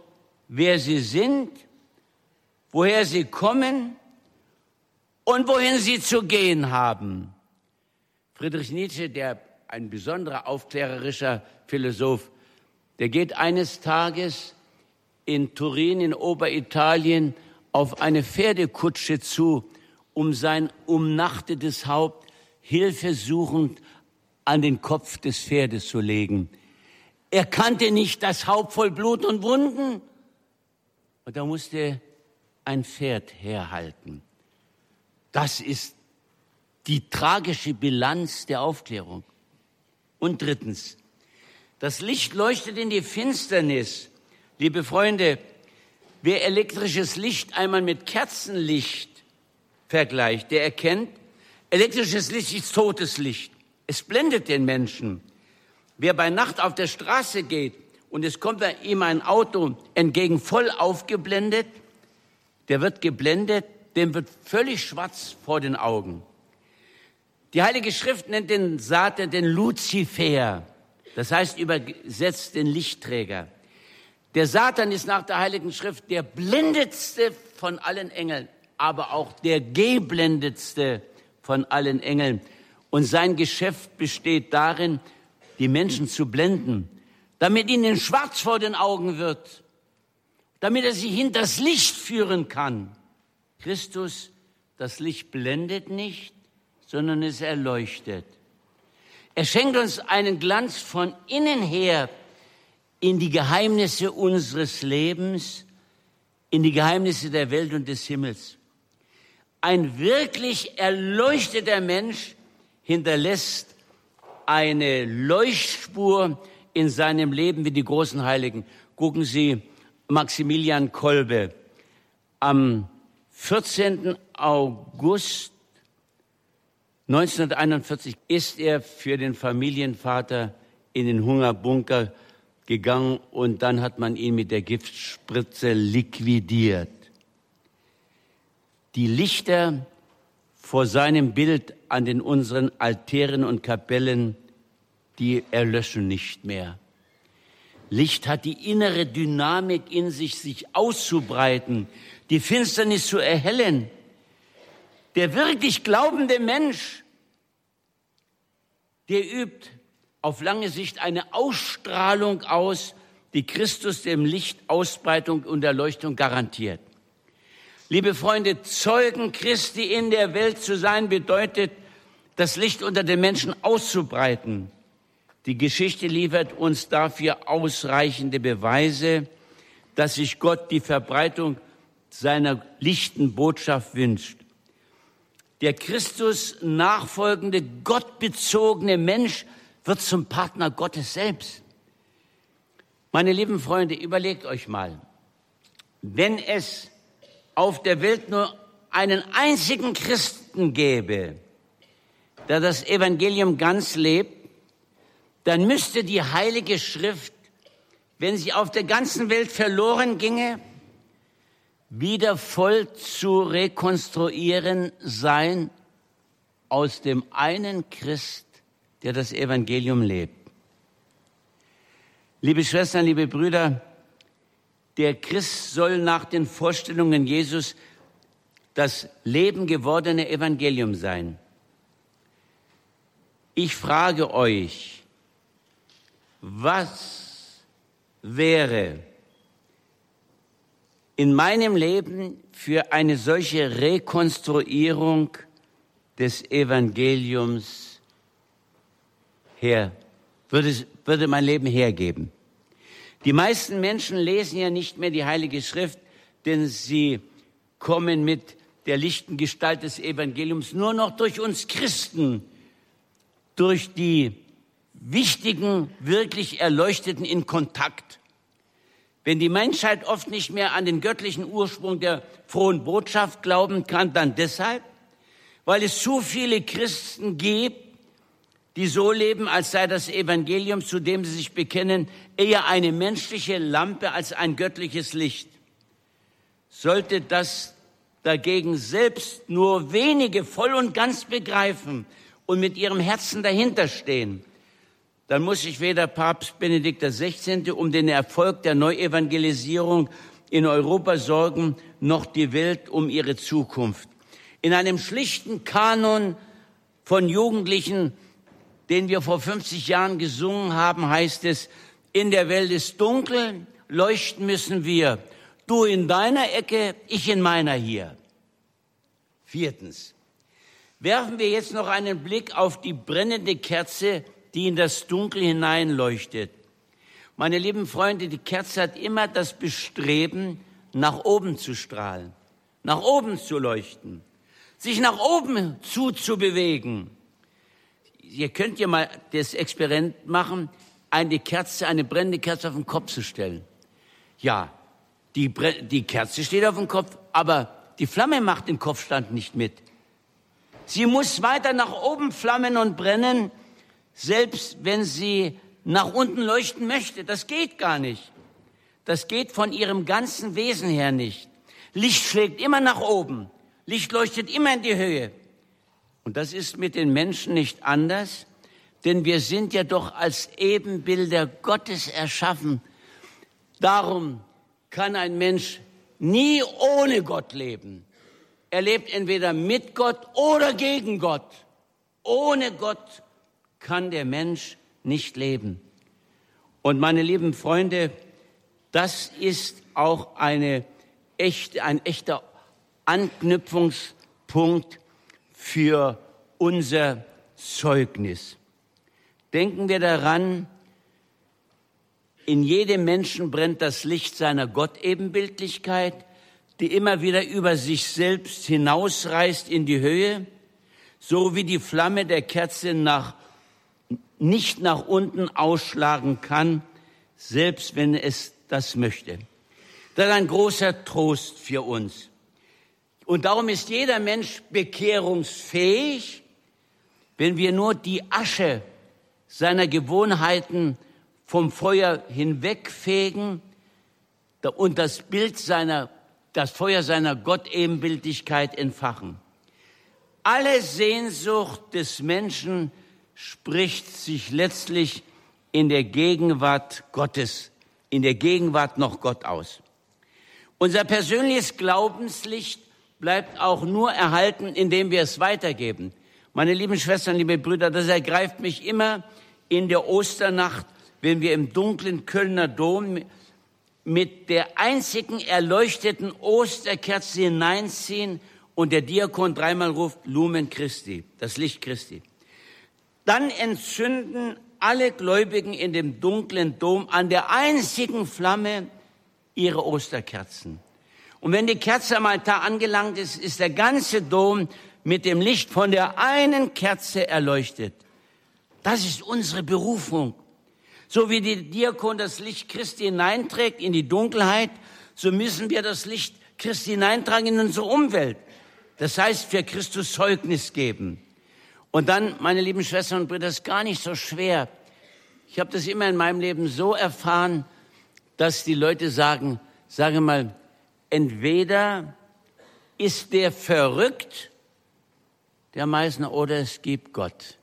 wer sie sind, woher sie kommen und wohin sie zu gehen haben. Friedrich Nietzsche, der ein besonderer aufklärerischer Philosoph, der geht eines Tages in Turin in Oberitalien auf eine Pferdekutsche zu, um sein umnachtetes Haupt hilfesuchend an den Kopf des Pferdes zu legen. Er kannte nicht das Haupt voll Blut und Wunden. Und da musste ein Pferd herhalten. Das ist die tragische Bilanz der Aufklärung. Und drittens, das Licht leuchtet in die Finsternis. Liebe Freunde, wer elektrisches Licht einmal mit Kerzenlicht vergleicht, der erkennt, elektrisches Licht ist totes Licht. Es blendet den Menschen. Wer bei Nacht auf der Straße geht und es kommt ihm ein Auto entgegen voll aufgeblendet, der wird geblendet, dem wird völlig schwarz vor den Augen. Die Heilige Schrift nennt den Satan den Luzifer, das heißt übersetzt den Lichtträger. Der Satan ist nach der Heiligen Schrift der blendetste von allen Engeln, aber auch der geblendetste von allen Engeln. Und sein Geschäft besteht darin, die Menschen zu blenden, damit ihnen schwarz vor den Augen wird, damit er sie hinters Licht führen kann. Christus, das Licht blendet nicht, sondern es erleuchtet. Er schenkt uns einen Glanz von innen her in die Geheimnisse unseres Lebens, in die Geheimnisse der Welt und des Himmels. Ein wirklich erleuchteter Mensch hinterlässt eine Leuchtspur in seinem Leben wie die großen Heiligen. Gucken Sie, Maximilian Kolbe. Am 14. August 1941 ist er für den Familienvater in den Hungerbunker gegangen und dann hat man ihn mit der Giftspritze liquidiert. Die Lichter vor seinem Bild an den unseren Altären und Kapellen, die erlöschen nicht mehr. Licht hat die innere Dynamik in sich, sich auszubreiten, die Finsternis zu erhellen. Der wirklich glaubende Mensch, der übt auf lange Sicht eine Ausstrahlung aus, die Christus dem Licht Ausbreitung und Erleuchtung garantiert. Liebe Freunde, Zeugen Christi in der Welt zu sein bedeutet, das Licht unter den Menschen auszubreiten. Die Geschichte liefert uns dafür ausreichende Beweise, dass sich Gott die Verbreitung seiner lichten Botschaft wünscht. Der Christus nachfolgende, gottbezogene Mensch wird zum Partner Gottes selbst. Meine lieben Freunde, überlegt euch mal, wenn es auf der Welt nur einen einzigen Christen gäbe, der das Evangelium ganz lebt, dann müsste die Heilige Schrift, wenn sie auf der ganzen Welt verloren ginge, wieder voll zu rekonstruieren sein aus dem einen Christ, der das Evangelium lebt. Liebe Schwestern, liebe Brüder, der Christ soll nach den Vorstellungen Jesus das Leben gewordene Evangelium sein. Ich frage euch, was wäre in meinem Leben für eine solche Rekonstruierung des Evangeliums her, würde, würde mein Leben hergeben? Die meisten Menschen lesen ja nicht mehr die Heilige Schrift, denn sie kommen mit der lichten Gestalt des Evangeliums nur noch durch uns Christen, durch die wichtigen, wirklich Erleuchteten in Kontakt. Wenn die Menschheit oft nicht mehr an den göttlichen Ursprung der frohen Botschaft glauben kann, dann deshalb, weil es zu viele Christen gibt, die so leben, als sei das Evangelium, zu dem sie sich bekennen, eher eine menschliche Lampe als ein göttliches Licht. Sollte das dagegen selbst nur wenige voll und ganz begreifen und mit ihrem Herzen dahinterstehen, dann muss sich weder Papst Benedikt XVI. um den Erfolg der Neuevangelisierung in Europa sorgen, noch die Welt um ihre Zukunft. In einem schlichten Kanon von Jugendlichen, den wir vor 50 Jahren gesungen haben, heißt es, in der Welt ist dunkel, leuchten müssen wir. Du in deiner Ecke, ich in meiner hier. Viertens. Werfen wir jetzt noch einen Blick auf die brennende Kerze, die in das Dunkel hineinleuchtet. Meine lieben Freunde, die Kerze hat immer das Bestreben, nach oben zu strahlen, nach oben zu leuchten, sich nach oben zuzubewegen. Ihr könnt ja mal das Experiment machen, eine Kerze, eine brennende Kerze auf den Kopf zu stellen. Ja, die, die Kerze steht auf dem Kopf, aber die Flamme macht den Kopfstand nicht mit. Sie muss weiter nach oben flammen und brennen, selbst wenn sie nach unten leuchten möchte. Das geht gar nicht. Das geht von ihrem ganzen Wesen her nicht. Licht schlägt immer nach oben. Licht leuchtet immer in die Höhe. Und das ist mit den Menschen nicht anders, denn wir sind ja doch als Ebenbilder Gottes erschaffen. Darum kann ein Mensch nie ohne Gott leben. Er lebt entweder mit Gott oder gegen Gott. Ohne Gott kann der Mensch nicht leben. Und meine lieben Freunde, das ist auch eine echte, ein echter Anknüpfungspunkt für unser Zeugnis. Denken wir daran, in jedem Menschen brennt das Licht seiner Gottebenbildlichkeit, die immer wieder über sich selbst hinausreißt in die Höhe, so wie die Flamme der Kerze nach, nicht nach unten ausschlagen kann, selbst wenn es das möchte. Das ist ein großer Trost für uns. Und darum ist jeder Mensch bekehrungsfähig, wenn wir nur die Asche seiner Gewohnheiten vom Feuer hinwegfegen und das Bild seiner, das Feuer seiner Gottebenbildlichkeit entfachen. Alle Sehnsucht des Menschen spricht sich letztlich in der Gegenwart Gottes, in der Gegenwart noch Gott aus. Unser persönliches Glaubenslicht bleibt auch nur erhalten, indem wir es weitergeben. Meine lieben Schwestern, liebe Brüder, das ergreift mich immer in der Osternacht, wenn wir im dunklen Kölner Dom mit der einzigen erleuchteten Osterkerze hineinziehen und der Diakon dreimal ruft Lumen Christi, das Licht Christi. Dann entzünden alle Gläubigen in dem dunklen Dom an der einzigen Flamme ihre Osterkerzen. Und wenn die Kerze am Altar angelangt ist, ist der ganze Dom mit dem Licht von der einen Kerze erleuchtet. Das ist unsere Berufung. So wie die Diakon das Licht Christi hineinträgt in die Dunkelheit, so müssen wir das Licht Christi hineintragen in unsere Umwelt. Das heißt, für Christus Zeugnis geben. Und dann, meine lieben Schwestern und Brüder, ist gar nicht so schwer. Ich habe das immer in meinem Leben so erfahren, dass die Leute sagen, sage mal, entweder ist der verrückt, der Meißner, oder es gibt Gott.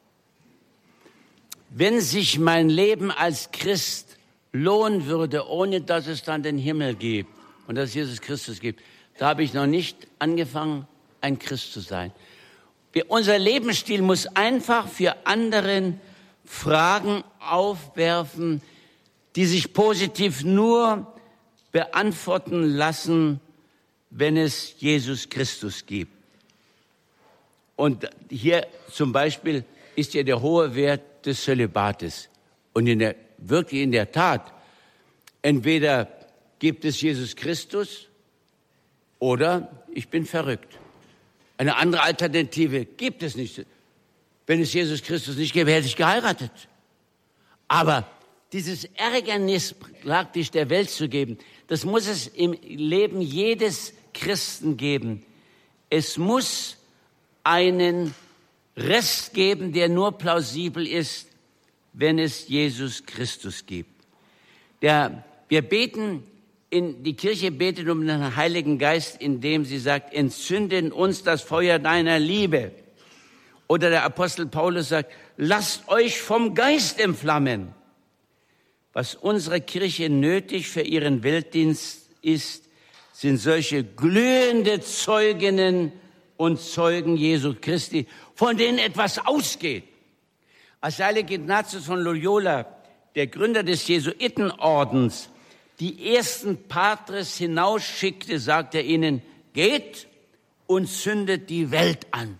Wenn sich mein Leben als Christ lohnen würde, ohne dass es dann den Himmel gibt und dass es Jesus Christus gibt, da habe ich noch nicht angefangen, ein Christ zu sein. Wir, unser Lebensstil muss einfach für anderen Fragen aufwerfen, die sich positiv nur beantworten lassen, wenn es Jesus Christus gibt. Und hier zum Beispiel ist ja der hohe Wert des Zölibates. Und in der, wirklich in der Tat, entweder gibt es Jesus Christus oder ich bin verrückt. Eine andere Alternative gibt es nicht. Wenn es Jesus Christus nicht gäbe, hätte ich geheiratet. Aber dieses Ärgernis praktisch der Welt zu geben, das muss es im Leben jedes Christen geben. Es muss einen Rest geben, der nur plausibel ist, wenn es Jesus Christus gibt. Der, wir beten in, die Kirche betet um den Heiligen Geist, indem sie sagt, entzünde in uns das Feuer deiner Liebe. Oder der Apostel Paulus sagt, lasst euch vom Geist entflammen. Was unsere Kirche nötig für ihren Weltdienst ist, sind solche glühende Zeuginnen und Zeugen Jesu Christi, von denen etwas ausgeht. Als heilige Ignatius von Loyola, der Gründer des Jesuitenordens, die ersten Patres hinausschickte, sagt er ihnen, geht und zündet die Welt an.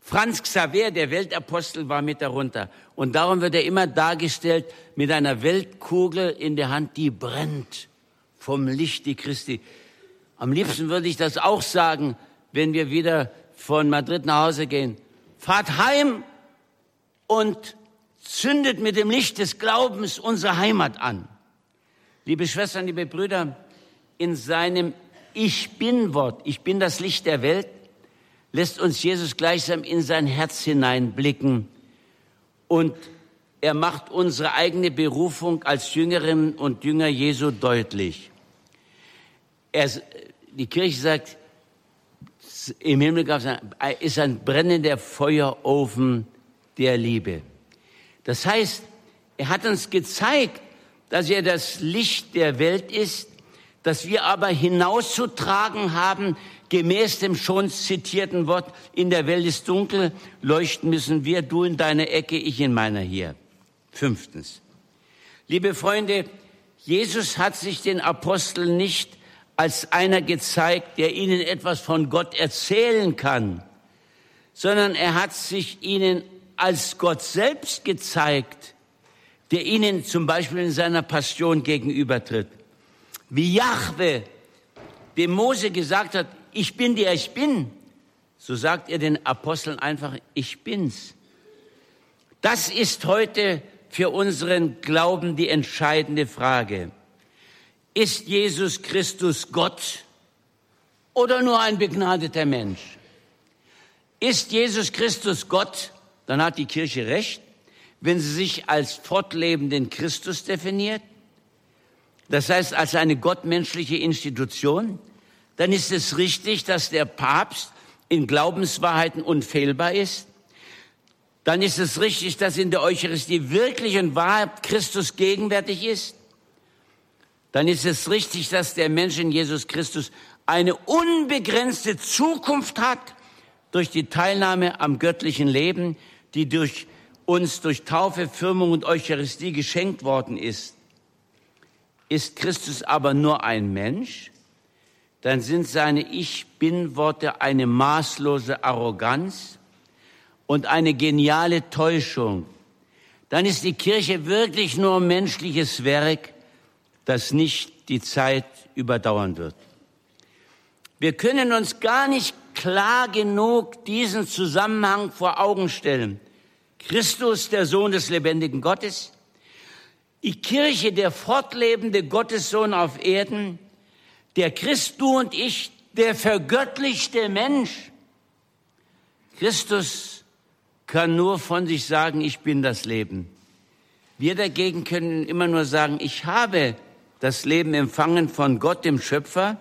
Franz Xaver, der Weltapostel, war mit darunter. Und darum wird er immer dargestellt mit einer Weltkugel in der Hand, die brennt vom Licht die Christi. Am liebsten würde ich das auch sagen, wenn wir wieder von Madrid nach Hause gehen. Fahrt heim und zündet mit dem Licht des Glaubens unsere Heimat an. Liebe Schwestern, liebe Brüder, in seinem Ich bin Wort, ich bin das Licht der Welt, lässt uns Jesus gleichsam in sein Herz hineinblicken und er macht unsere eigene Berufung als Jüngerinnen und Jünger Jesu deutlich. Er, die Kirche sagt, im Himmel ist ein brennender Feuerofen der Liebe. Das heißt, er hat uns gezeigt, dass er das Licht der Welt ist, dass wir aber hinauszutragen haben, gemäß dem schon zitierten Wort, in der Welt ist dunkel, leuchten müssen wir, du in deiner Ecke, ich in meiner hier. Fünftens. Liebe Freunde, Jesus hat sich den Aposteln nicht als einer gezeigt, der ihnen etwas von Gott erzählen kann, sondern er hat sich ihnen als Gott selbst gezeigt, der ihnen zum Beispiel in seiner Passion gegenübertritt. Wie Jahwe dem Mose gesagt hat, ich bin der ich bin, so sagt er den Aposteln einfach, ich bin's. Das ist heute für unseren Glauben die entscheidende Frage. Ist Jesus Christus Gott oder nur ein begnadeter Mensch? Ist Jesus Christus Gott, dann hat die Kirche recht, wenn sie sich als fortlebenden Christus definiert, das heißt als eine gottmenschliche Institution, dann ist es richtig, dass der Papst in Glaubenswahrheiten unfehlbar ist. Dann ist es richtig, dass in der Eucharistie wirklich und Wahrheit Christus gegenwärtig ist. Dann ist es richtig, dass der Mensch in Jesus Christus eine unbegrenzte Zukunft hat durch die Teilnahme am göttlichen Leben, die durch uns durch Taufe, Firmung und Eucharistie geschenkt worden ist. Ist Christus aber nur ein Mensch, dann sind seine Ich bin-Worte eine maßlose Arroganz und eine geniale Täuschung. Dann ist die Kirche wirklich nur menschliches Werk, das nicht die Zeit überdauern wird. Wir können uns gar nicht klar genug diesen Zusammenhang vor Augen stellen. Christus, der Sohn des lebendigen Gottes, die Kirche, der fortlebende Gottessohn auf Erden, der Christ, du und ich, der vergöttlichte Mensch. Christus kann nur von sich sagen, ich bin das Leben. Wir dagegen können immer nur sagen, ich habe das Leben empfangen von Gott, dem Schöpfer,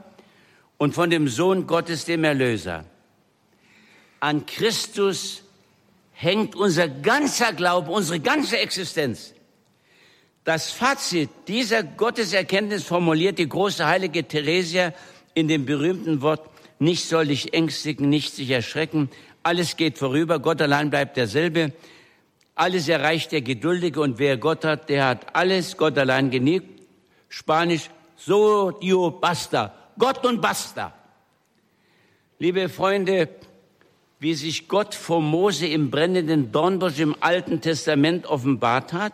und von dem Sohn Gottes, dem Erlöser. An Christus hängt unser ganzer Glaube, unsere ganze Existenz. Das Fazit dieser Gotteserkenntnis formuliert die große heilige Theresia in dem berühmten Wort, nicht soll dich ängstigen, nicht sich erschrecken, alles geht vorüber, Gott allein bleibt derselbe, alles erreicht der Geduldige und wer Gott hat, der hat alles, Gott allein genügt. Spanisch, so dio basta, Gott und basta. Liebe Freunde, wie sich Gott vor Mose im brennenden Dornbusch im Alten Testament offenbart hat,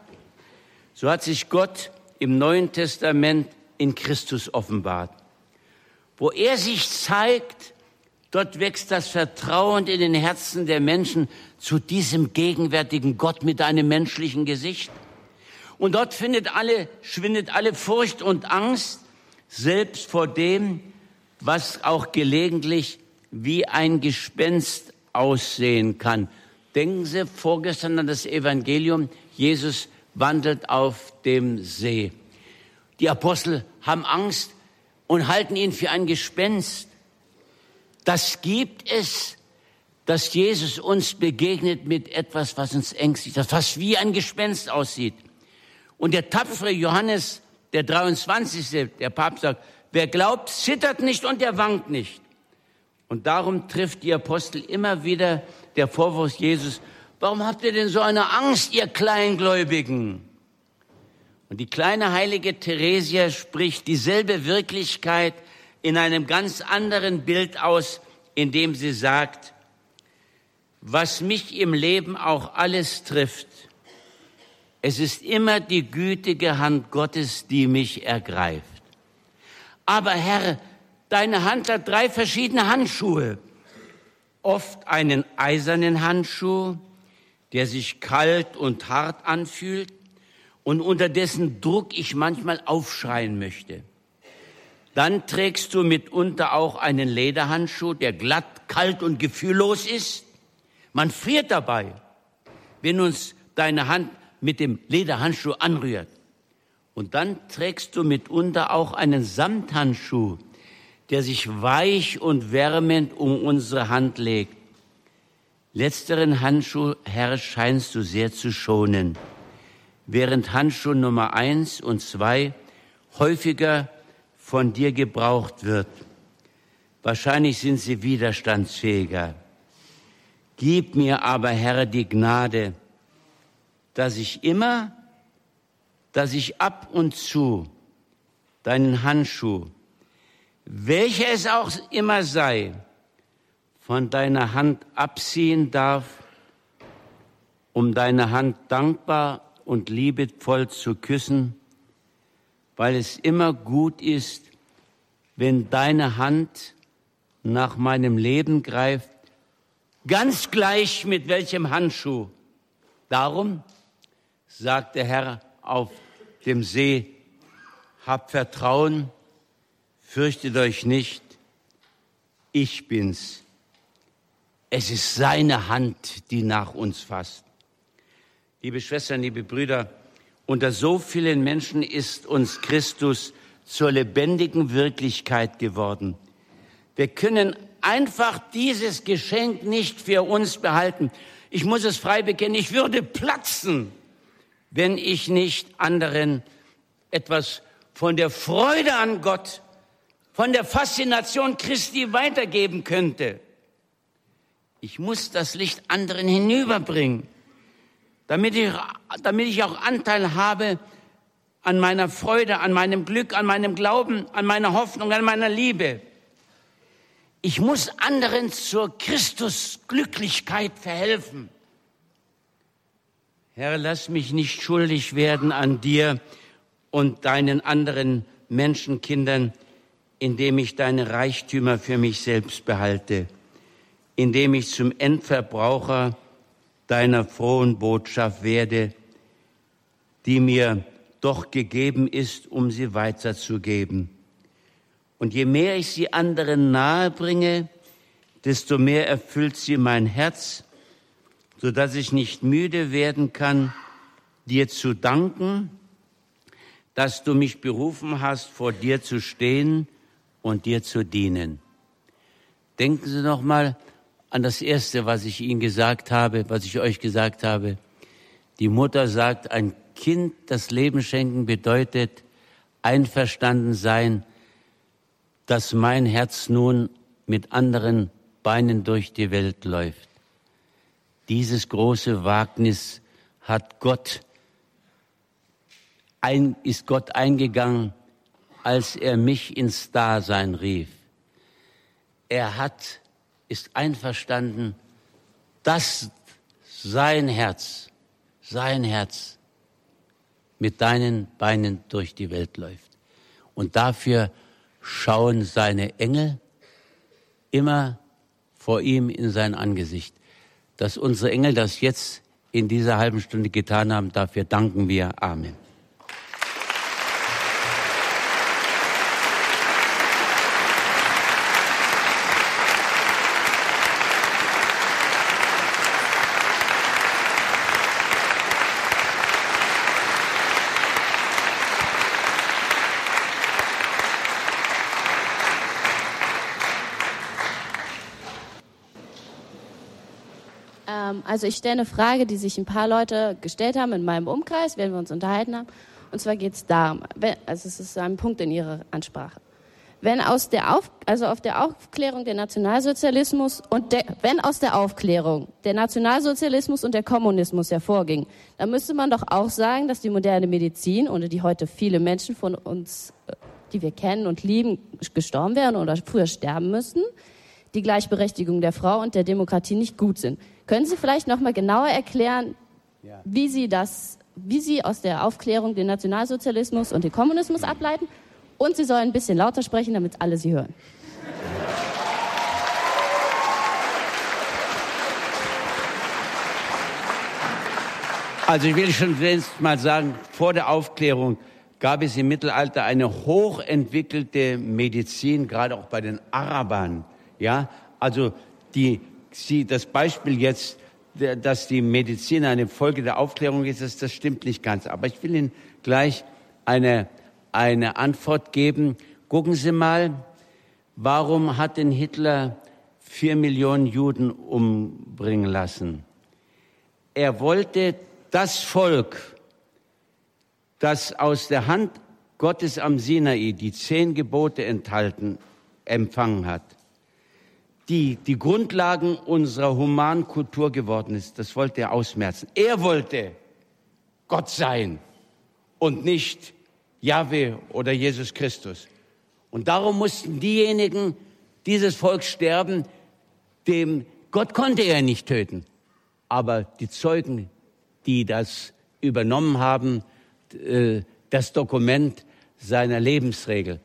so hat sich Gott im Neuen Testament in Christus offenbart. Wo er sich zeigt, dort wächst das Vertrauen in den Herzen der Menschen zu diesem gegenwärtigen Gott mit einem menschlichen Gesicht. Und dort findet alle, schwindet alle Furcht und Angst, selbst vor dem, was auch gelegentlich wie ein Gespenst aussehen kann. Denken Sie vorgestern an das Evangelium. Jesus wandelt auf dem See. Die Apostel haben Angst und halten ihn für ein Gespenst. Das gibt es, dass Jesus uns begegnet mit etwas, was uns ängstigt, das fast wie ein Gespenst aussieht. Und der tapfere Johannes, der 23., der Papst sagt, wer glaubt, zittert nicht und der wankt nicht. Und darum trifft die Apostel immer wieder der Vorwurf Jesus, Warum habt ihr denn so eine Angst, ihr Kleingläubigen? Und die kleine heilige Theresia spricht dieselbe Wirklichkeit in einem ganz anderen Bild aus, indem sie sagt, was mich im Leben auch alles trifft, es ist immer die gütige Hand Gottes, die mich ergreift. Aber Herr, deine Hand hat drei verschiedene Handschuhe. Oft einen eisernen Handschuh, der sich kalt und hart anfühlt und unter dessen Druck ich manchmal aufschreien möchte. Dann trägst du mitunter auch einen Lederhandschuh, der glatt, kalt und gefühllos ist. Man friert dabei, wenn uns deine Hand mit dem Lederhandschuh anrührt. Und dann trägst du mitunter auch einen Samthandschuh, der sich weich und wärmend um unsere Hand legt. Letzteren Handschuh, Herr, scheinst du sehr zu schonen, während Handschuh Nummer eins und zwei häufiger von dir gebraucht wird. Wahrscheinlich sind sie widerstandsfähiger. Gib mir aber, Herr, die Gnade, dass ich immer, dass ich ab und zu deinen Handschuh, welcher es auch immer sei, von deiner Hand abziehen darf, um deine Hand dankbar und liebevoll zu küssen, weil es immer gut ist, wenn deine Hand nach meinem Leben greift, ganz gleich mit welchem Handschuh. Darum sagt der Herr auf dem See, habt Vertrauen, fürchtet euch nicht, ich bin's. Es ist seine Hand, die nach uns fasst. Liebe Schwestern, liebe Brüder, unter so vielen Menschen ist uns Christus zur lebendigen Wirklichkeit geworden. Wir können einfach dieses Geschenk nicht für uns behalten. Ich muss es frei bekennen, ich würde platzen, wenn ich nicht anderen etwas von der Freude an Gott, von der Faszination Christi weitergeben könnte. Ich muss das Licht anderen hinüberbringen, damit ich, damit ich auch Anteil habe an meiner Freude, an meinem Glück, an meinem Glauben, an meiner Hoffnung, an meiner Liebe. Ich muss anderen zur Christusglücklichkeit verhelfen. Herr, lass mich nicht schuldig werden an dir und deinen anderen Menschenkindern, indem ich deine Reichtümer für mich selbst behalte, indem ich zum Endverbraucher deiner frohen Botschaft werde, die mir doch gegeben ist, um sie weiterzugeben. Und je mehr ich sie anderen nahe bringe, desto mehr erfüllt sie mein Herz, so dass ich nicht müde werden kann, dir zu danken, dass du mich berufen hast, vor dir zu stehen und dir zu dienen. Denken Sie noch mal an das erste, was ich Ihnen gesagt habe, was ich euch gesagt habe. Die Mutter sagt, ein Kind das Leben schenken bedeutet einverstanden sein, dass mein Herz nun mit anderen Beinen durch die Welt läuft. Dieses große Wagnis hat Gott ein, ist Gott eingegangen, als er mich ins Dasein rief. Er hat, ist einverstanden, dass sein Herz, sein Herz mit deinen Beinen durch die Welt läuft. Und dafür schauen seine Engel immer vor ihm in sein Angesicht. Dass unsere Engel das jetzt in dieser halben Stunde getan haben, dafür danken wir. Amen. Also ich stelle eine Frage, die sich ein paar Leute gestellt haben in meinem Umkreis, während wir uns unterhalten haben. Und zwar geht es darum, also es ist ein Punkt in Ihrer Ansprache. Wenn aus der Auf, also auf der Aufklärung der Nationalsozialismus und der, wenn aus der Aufklärung der Nationalsozialismus und der Kommunismus hervorging, dann müsste man doch auch sagen, dass die moderne Medizin, ohne die heute viele Menschen von uns, äh, die wir kennen und lieben, gestorben wären oder früher sterben müssten, die Gleichberechtigung der Frau und der Demokratie nicht gut sind. Können Sie vielleicht noch mal genauer erklären, ja. wie Sie das, wie Sie aus der Aufklärung den Nationalsozialismus und den Kommunismus ableiten? Und Sie sollen ein bisschen lauter sprechen, damit alle Sie hören. Also ich will schon mal sagen, vor der Aufklärung gab es im Mittelalter eine hochentwickelte Medizin, gerade auch bei den Arabern. Ja, also die Sie, das Beispiel jetzt, dass die Medizin eine Folge der Aufklärung ist, das, das stimmt nicht ganz. Aber ich will Ihnen gleich eine, eine Antwort geben. Gucken Sie mal, warum hat denn Hitler vier Millionen Juden umbringen lassen? Er wollte das Volk, das aus der Hand Gottes am Sinai die zehn Gebote enthalten, empfangen hat, die die Grundlagen unserer humanen Kultur geworden ist, das wollte er ausmerzen. Er wollte Gott sein und nicht Jahwe oder Jesus Christus. Und darum mussten diejenigen dieses Volk sterben, dem Gott konnte er nicht töten. Aber die Zeugen, die das übernommen haben, äh, das Dokument seiner Lebensregel.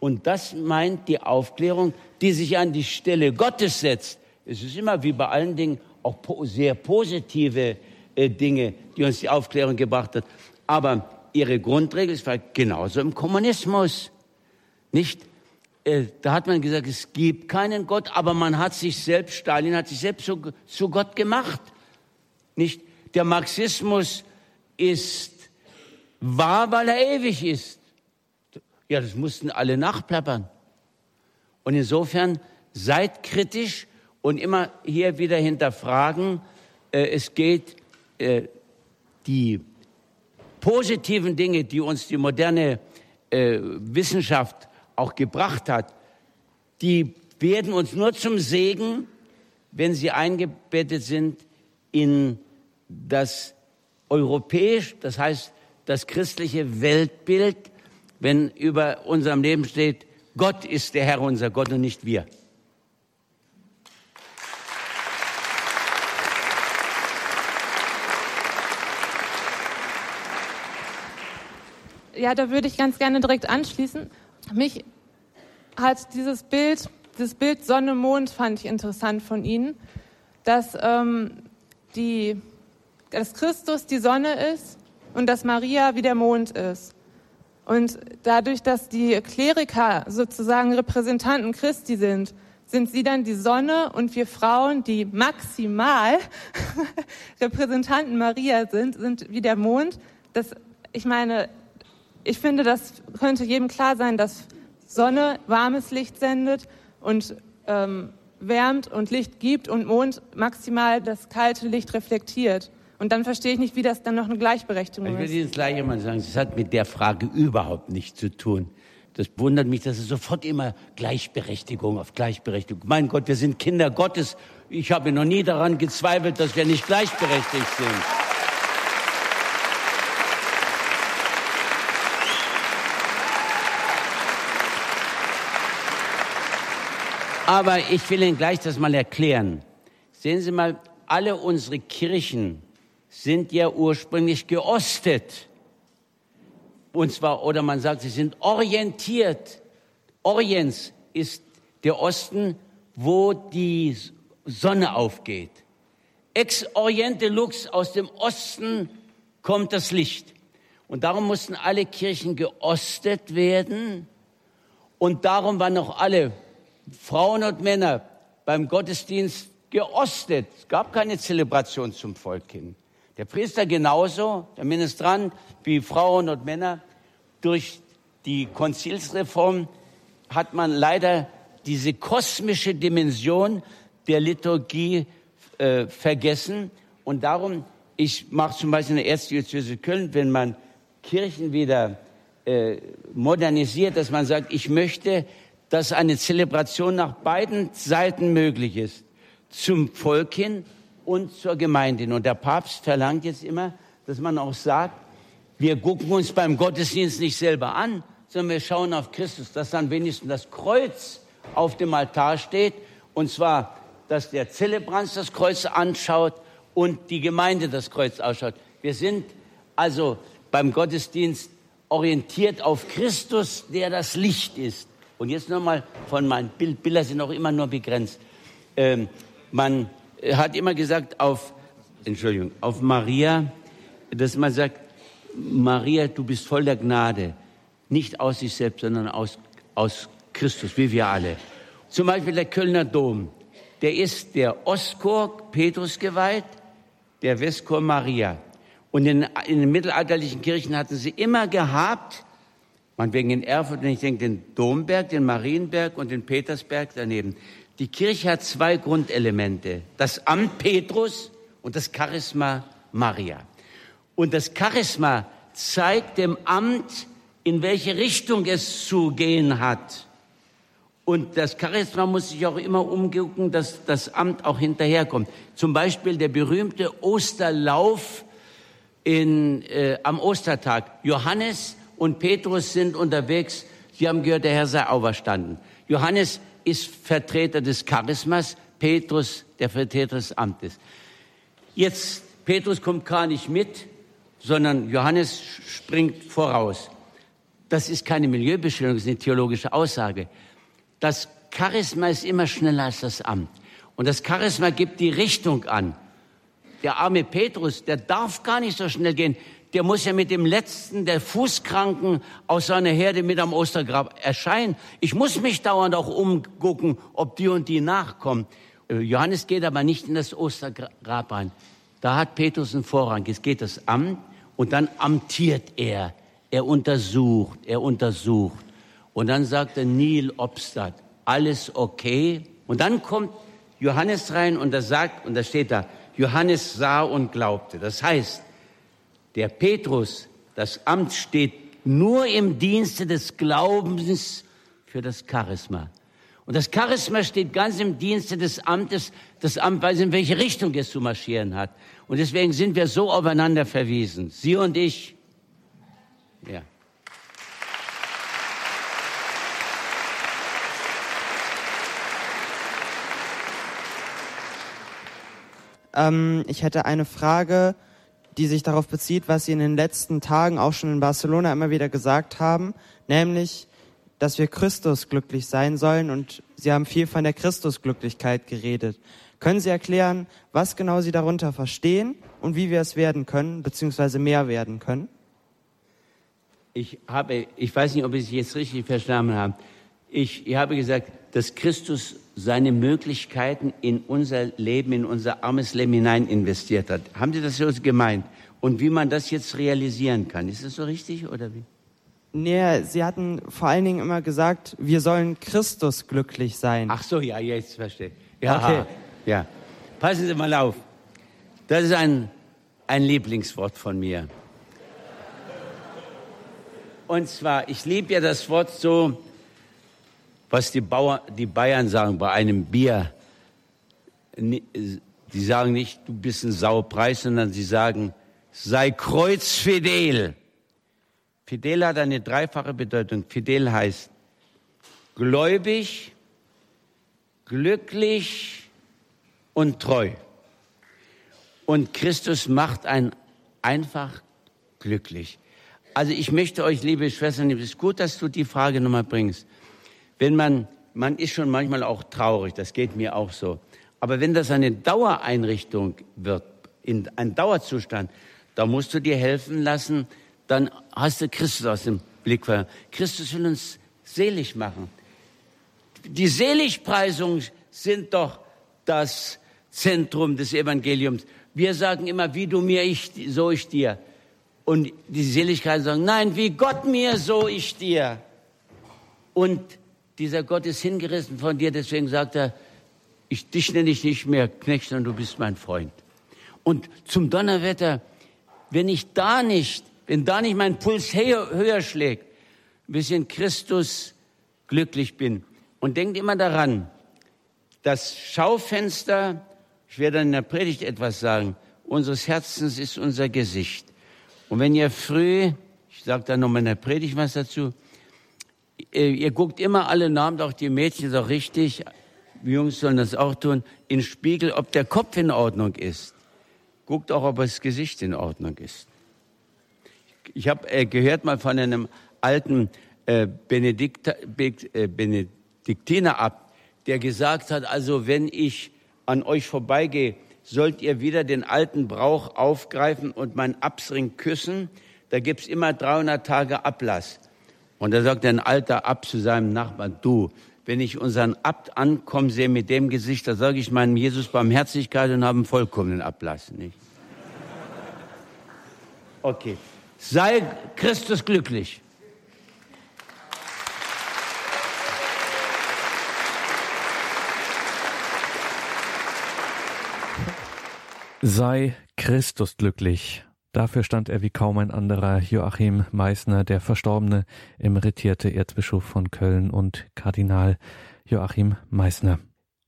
Und das meint die Aufklärung, die sich an die Stelle Gottes setzt. Es ist immer wie bei allen Dingen auch sehr positive äh, Dinge, die uns die Aufklärung gebracht hat. Aber ihre Grundregel ist genauso im Kommunismus. Nicht? Äh, da hat man gesagt, es gibt keinen Gott, aber man hat sich selbst, Stalin hat sich selbst zu, zu Gott gemacht. Nicht? Der Marxismus ist wahr, weil er ewig ist. Ja, das mussten alle nachplappern. Und insofern seid kritisch und immer hier wieder hinterfragen. Äh, es geht äh, die positiven Dinge, die uns die moderne äh, Wissenschaft auch gebracht hat, die werden uns nur zum Segen, wenn sie eingebettet sind in das europäisch, das heißt das christliche Weltbild, wenn über unserem Leben steht, Gott ist der Herr unser Gott und nicht wir. Ja, da würde ich ganz gerne direkt anschließen. Mich hat dieses Bild, dieses Bild Sonne, Mond fand ich interessant von Ihnen, dass, ähm, die, dass Christus die Sonne ist und dass Maria wie der Mond ist. Und dadurch, dass die Kleriker sozusagen Repräsentanten Christi sind, sind sie dann die Sonne und wir Frauen, die maximal Repräsentanten Maria sind, sind wie der Mond. Das, ich meine, ich finde, das könnte jedem klar sein, dass Sonne warmes Licht sendet und ähm, wärmt und Licht gibt und Mond maximal das kalte Licht reflektiert. Und dann verstehe ich nicht, wie das dann noch eine Gleichberechtigung ist. Ich will Ihnen das gleiche mal sagen, das hat mit der Frage überhaupt nichts zu tun. Das wundert mich, dass es sofort immer Gleichberechtigung auf Gleichberechtigung. Mein Gott, wir sind Kinder Gottes. Ich habe noch nie daran gezweifelt, dass wir nicht gleichberechtigt sind. Aber ich will Ihnen gleich das mal erklären. Sehen Sie mal, alle unsere Kirchen sind ja ursprünglich geostet. Und zwar, oder man sagt, sie sind orientiert. Orients ist der Osten, wo die Sonne aufgeht. Ex Oriente Lux, aus dem Osten kommt das Licht. Und darum mussten alle Kirchen geostet werden. Und darum waren auch alle Frauen und Männer beim Gottesdienst geostet. Es gab keine Zelebration zum Volk hin. Der Priester genauso, der Ministrant wie Frauen und Männer. Durch die Konzilsreform hat man leider diese kosmische Dimension der Liturgie äh, vergessen. Und darum, ich mache zum Beispiel in der Erzdiözese Köln, wenn man Kirchen wieder äh, modernisiert, dass man sagt, ich möchte, dass eine Zelebration nach beiden Seiten möglich ist. Zum Volk hin und zur Gemeinde. Und der Papst verlangt jetzt immer, dass man auch sagt, wir gucken uns beim Gottesdienst nicht selber an, sondern wir schauen auf Christus, dass dann wenigstens das Kreuz auf dem Altar steht. Und zwar, dass der Zelebrant das Kreuz anschaut und die Gemeinde das Kreuz ausschaut. Wir sind also beim Gottesdienst orientiert auf Christus, der das Licht ist. Und jetzt nochmal von meinen Bild, Bilder sind auch immer nur begrenzt. Ähm, man hat immer gesagt auf, Entschuldigung, auf Maria, dass man sagt, Maria, du bist voll der Gnade. Nicht aus sich selbst, sondern aus, aus Christus, wie wir alle. Zum Beispiel der Kölner Dom. Der ist der Ostchor Petrus geweiht, der Westchor Maria. Und in, in den mittelalterlichen Kirchen hatten sie immer gehabt, man wegen in Erfurt, und ich denke den Domberg, den Marienberg und den Petersberg daneben. Die Kirche hat zwei Grundelemente. Das Amt Petrus und das Charisma Maria. Und das Charisma zeigt dem Amt, in welche Richtung es zu gehen hat. Und das Charisma muss sich auch immer umgucken, dass das Amt auch hinterherkommt. Zum Beispiel der berühmte Osterlauf in, äh, am Ostertag. Johannes und Petrus sind unterwegs. Sie haben gehört, der Herr sei auferstanden. Johannes ist Vertreter des Charismas, Petrus der Vertreter des Amtes. Jetzt, Petrus kommt gar nicht mit, sondern Johannes springt voraus. das ist keine Milieubestimmung, das ist eine theologische Aussage. Das Charisma ist immer schneller als das Amt. Und das Charisma gibt die Richtung an. Der arme Petrus, der darf gar nicht so schnell gehen. Der muss ja mit dem letzten der Fußkranken aus seiner Herde mit am Ostergrab erscheinen. Ich muss mich dauernd auch umgucken, ob die und die nachkommen. Äh, Johannes geht aber nicht in das Ostergrab rein. Da hat Petrus einen Vorrang. Es geht das Amt und dann amtiert er. Er untersucht, er untersucht. Und dann sagt er Neil Obstadt, alles okay? Und dann kommt Johannes rein und er sagt, und da steht da, Johannes sah und glaubte. Das heißt, der Petrus, das Amt steht nur im Dienste des Glaubens für das Charisma. Und das Charisma steht ganz im Dienste des Amtes. Das Amt weiß, in welche Richtung es zu marschieren hat. Und deswegen sind wir so aufeinander verwiesen. Sie und ich. Ja. Ähm, ich hätte eine Frage, die sich darauf bezieht, was Sie in den letzten Tagen auch schon in Barcelona immer wieder gesagt haben, nämlich, dass wir Christus glücklich sein sollen und Sie haben viel von der Christusglücklichkeit geredet. Können Sie erklären, was genau Sie darunter verstehen und wie wir es werden können, beziehungsweise mehr werden können? Ich habe, ich weiß nicht, ob ich es jetzt richtig verstanden habe. Ich, ich habe gesagt, dass Christus seine Möglichkeiten in unser Leben, in unser armes Leben hinein investiert hat. Haben Sie das so gemeint? Und wie man das jetzt realisieren kann. Ist das so richtig oder wie? Nee, Sie hatten vor allen Dingen immer gesagt, wir sollen Christus glücklich sein. Ach so, ja, jetzt verstehe. Ja, okay. ja. Passen Sie mal auf. Das ist ein, ein Lieblingswort von mir. Und zwar, ich liebe ja das Wort so, was die, Bauer, die Bayern sagen bei einem Bier. Die sagen nicht, du bist ein Saupreis, sondern sie sagen, sei kreuzfidel. Fidel hat eine dreifache Bedeutung. Fidel heißt gläubig, glücklich und treu. Und Christus macht einen einfach glücklich. Also ich möchte euch, liebe Schwestern, es ist gut, dass du die Frage nochmal bringst. Wenn man, man ist schon manchmal auch traurig, das geht mir auch so. Aber wenn das eine Dauereinrichtung wird, in ein Dauerzustand, da musst du dir helfen lassen, dann hast du Christus aus dem Blick. Christus will uns selig machen. Die Seligpreisungen sind doch das Zentrum des Evangeliums. Wir sagen immer, wie du mir, ich, so ich dir. Und die Seligkeiten sagen, nein, wie Gott mir, so ich dir. Und dieser Gott ist hingerissen von dir, deswegen sagt er, ich, dich nenne ich nicht mehr Knecht, sondern du bist mein Freund. Und zum Donnerwetter, wenn ich da nicht wenn da nicht mein Puls höher, höher schlägt, ein bisschen Christus glücklich bin. Und denkt immer daran, das Schaufenster, ich werde in der Predigt etwas sagen, unseres Herzens ist unser Gesicht. Und wenn ihr früh, ich sage da nochmal in der Predigt was dazu, ihr, ihr guckt immer alle Namen, auch die Mädchen auch richtig, die Jungs sollen das auch tun, in Spiegel, ob der Kopf in Ordnung ist. Guckt auch, ob das Gesicht in Ordnung ist. Ich habe äh, gehört mal von einem alten äh, Benedikt, äh, Benediktiner ab, der gesagt hat, also wenn ich an euch vorbeigehe, sollt ihr wieder den alten Brauch aufgreifen und meinen Absring küssen. Da gibt's immer 300 Tage Ablass. Und da sagt ein alter Ab zu seinem Nachbarn, du, wenn ich unseren Abt ankommen sehe mit dem Gesicht, da sage ich meinem Jesus Barmherzigkeit und habe einen vollkommenen Ablass. Nicht? Okay. Sei Christus glücklich. Sei Christus glücklich. Dafür stand er wie kaum ein anderer Joachim Meissner, der verstorbene emeritierte Erzbischof von Köln und Kardinal Joachim Meissner.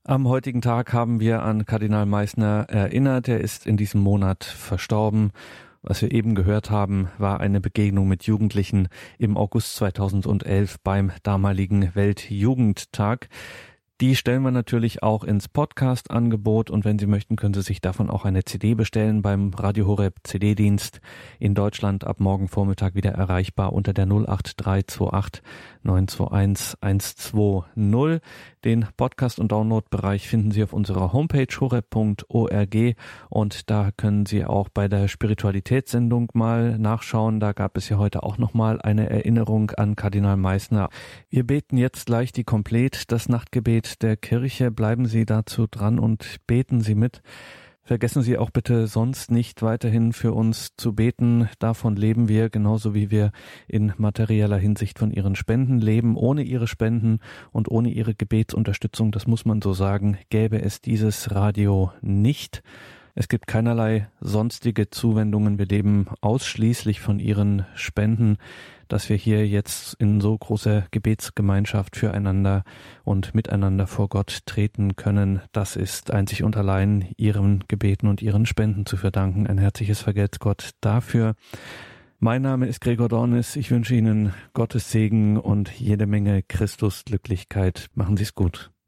Am heutigen Tag haben wir an Kardinal Meissner erinnert. Er ist in diesem Monat verstorben was wir eben gehört haben, war eine Begegnung mit Jugendlichen im August 2011 beim damaligen Weltjugendtag. Die stellen wir natürlich auch ins Podcast-Angebot und wenn Sie möchten, können Sie sich davon auch eine CD bestellen beim Radio Horeb CD-Dienst in Deutschland ab morgen Vormittag wieder erreichbar unter der 08328 921 120. Den Podcast- und Download-Bereich finden Sie auf unserer Homepage horeb.org und da können Sie auch bei der Spiritualitätssendung mal nachschauen. Da gab es ja heute auch nochmal eine Erinnerung an Kardinal Meissner. Wir beten jetzt gleich die Komplett, das Nachtgebet der Kirche. Bleiben Sie dazu dran und beten Sie mit. Vergessen Sie auch bitte sonst nicht weiterhin für uns zu beten. Davon leben wir, genauso wie wir in materieller Hinsicht von Ihren Spenden leben. Ohne Ihre Spenden und ohne Ihre Gebetsunterstützung, das muss man so sagen, gäbe es dieses Radio nicht. Es gibt keinerlei sonstige Zuwendungen. Wir leben ausschließlich von Ihren Spenden dass wir hier jetzt in so großer Gebetsgemeinschaft füreinander und miteinander vor Gott treten können. Das ist einzig und allein Ihren Gebeten und Ihren Spenden zu verdanken. Ein herzliches Vergelt's Gott dafür. Mein Name ist Gregor Dornis. Ich wünsche Ihnen Gottes Segen und jede Menge Christusglücklichkeit. Machen Sie es gut.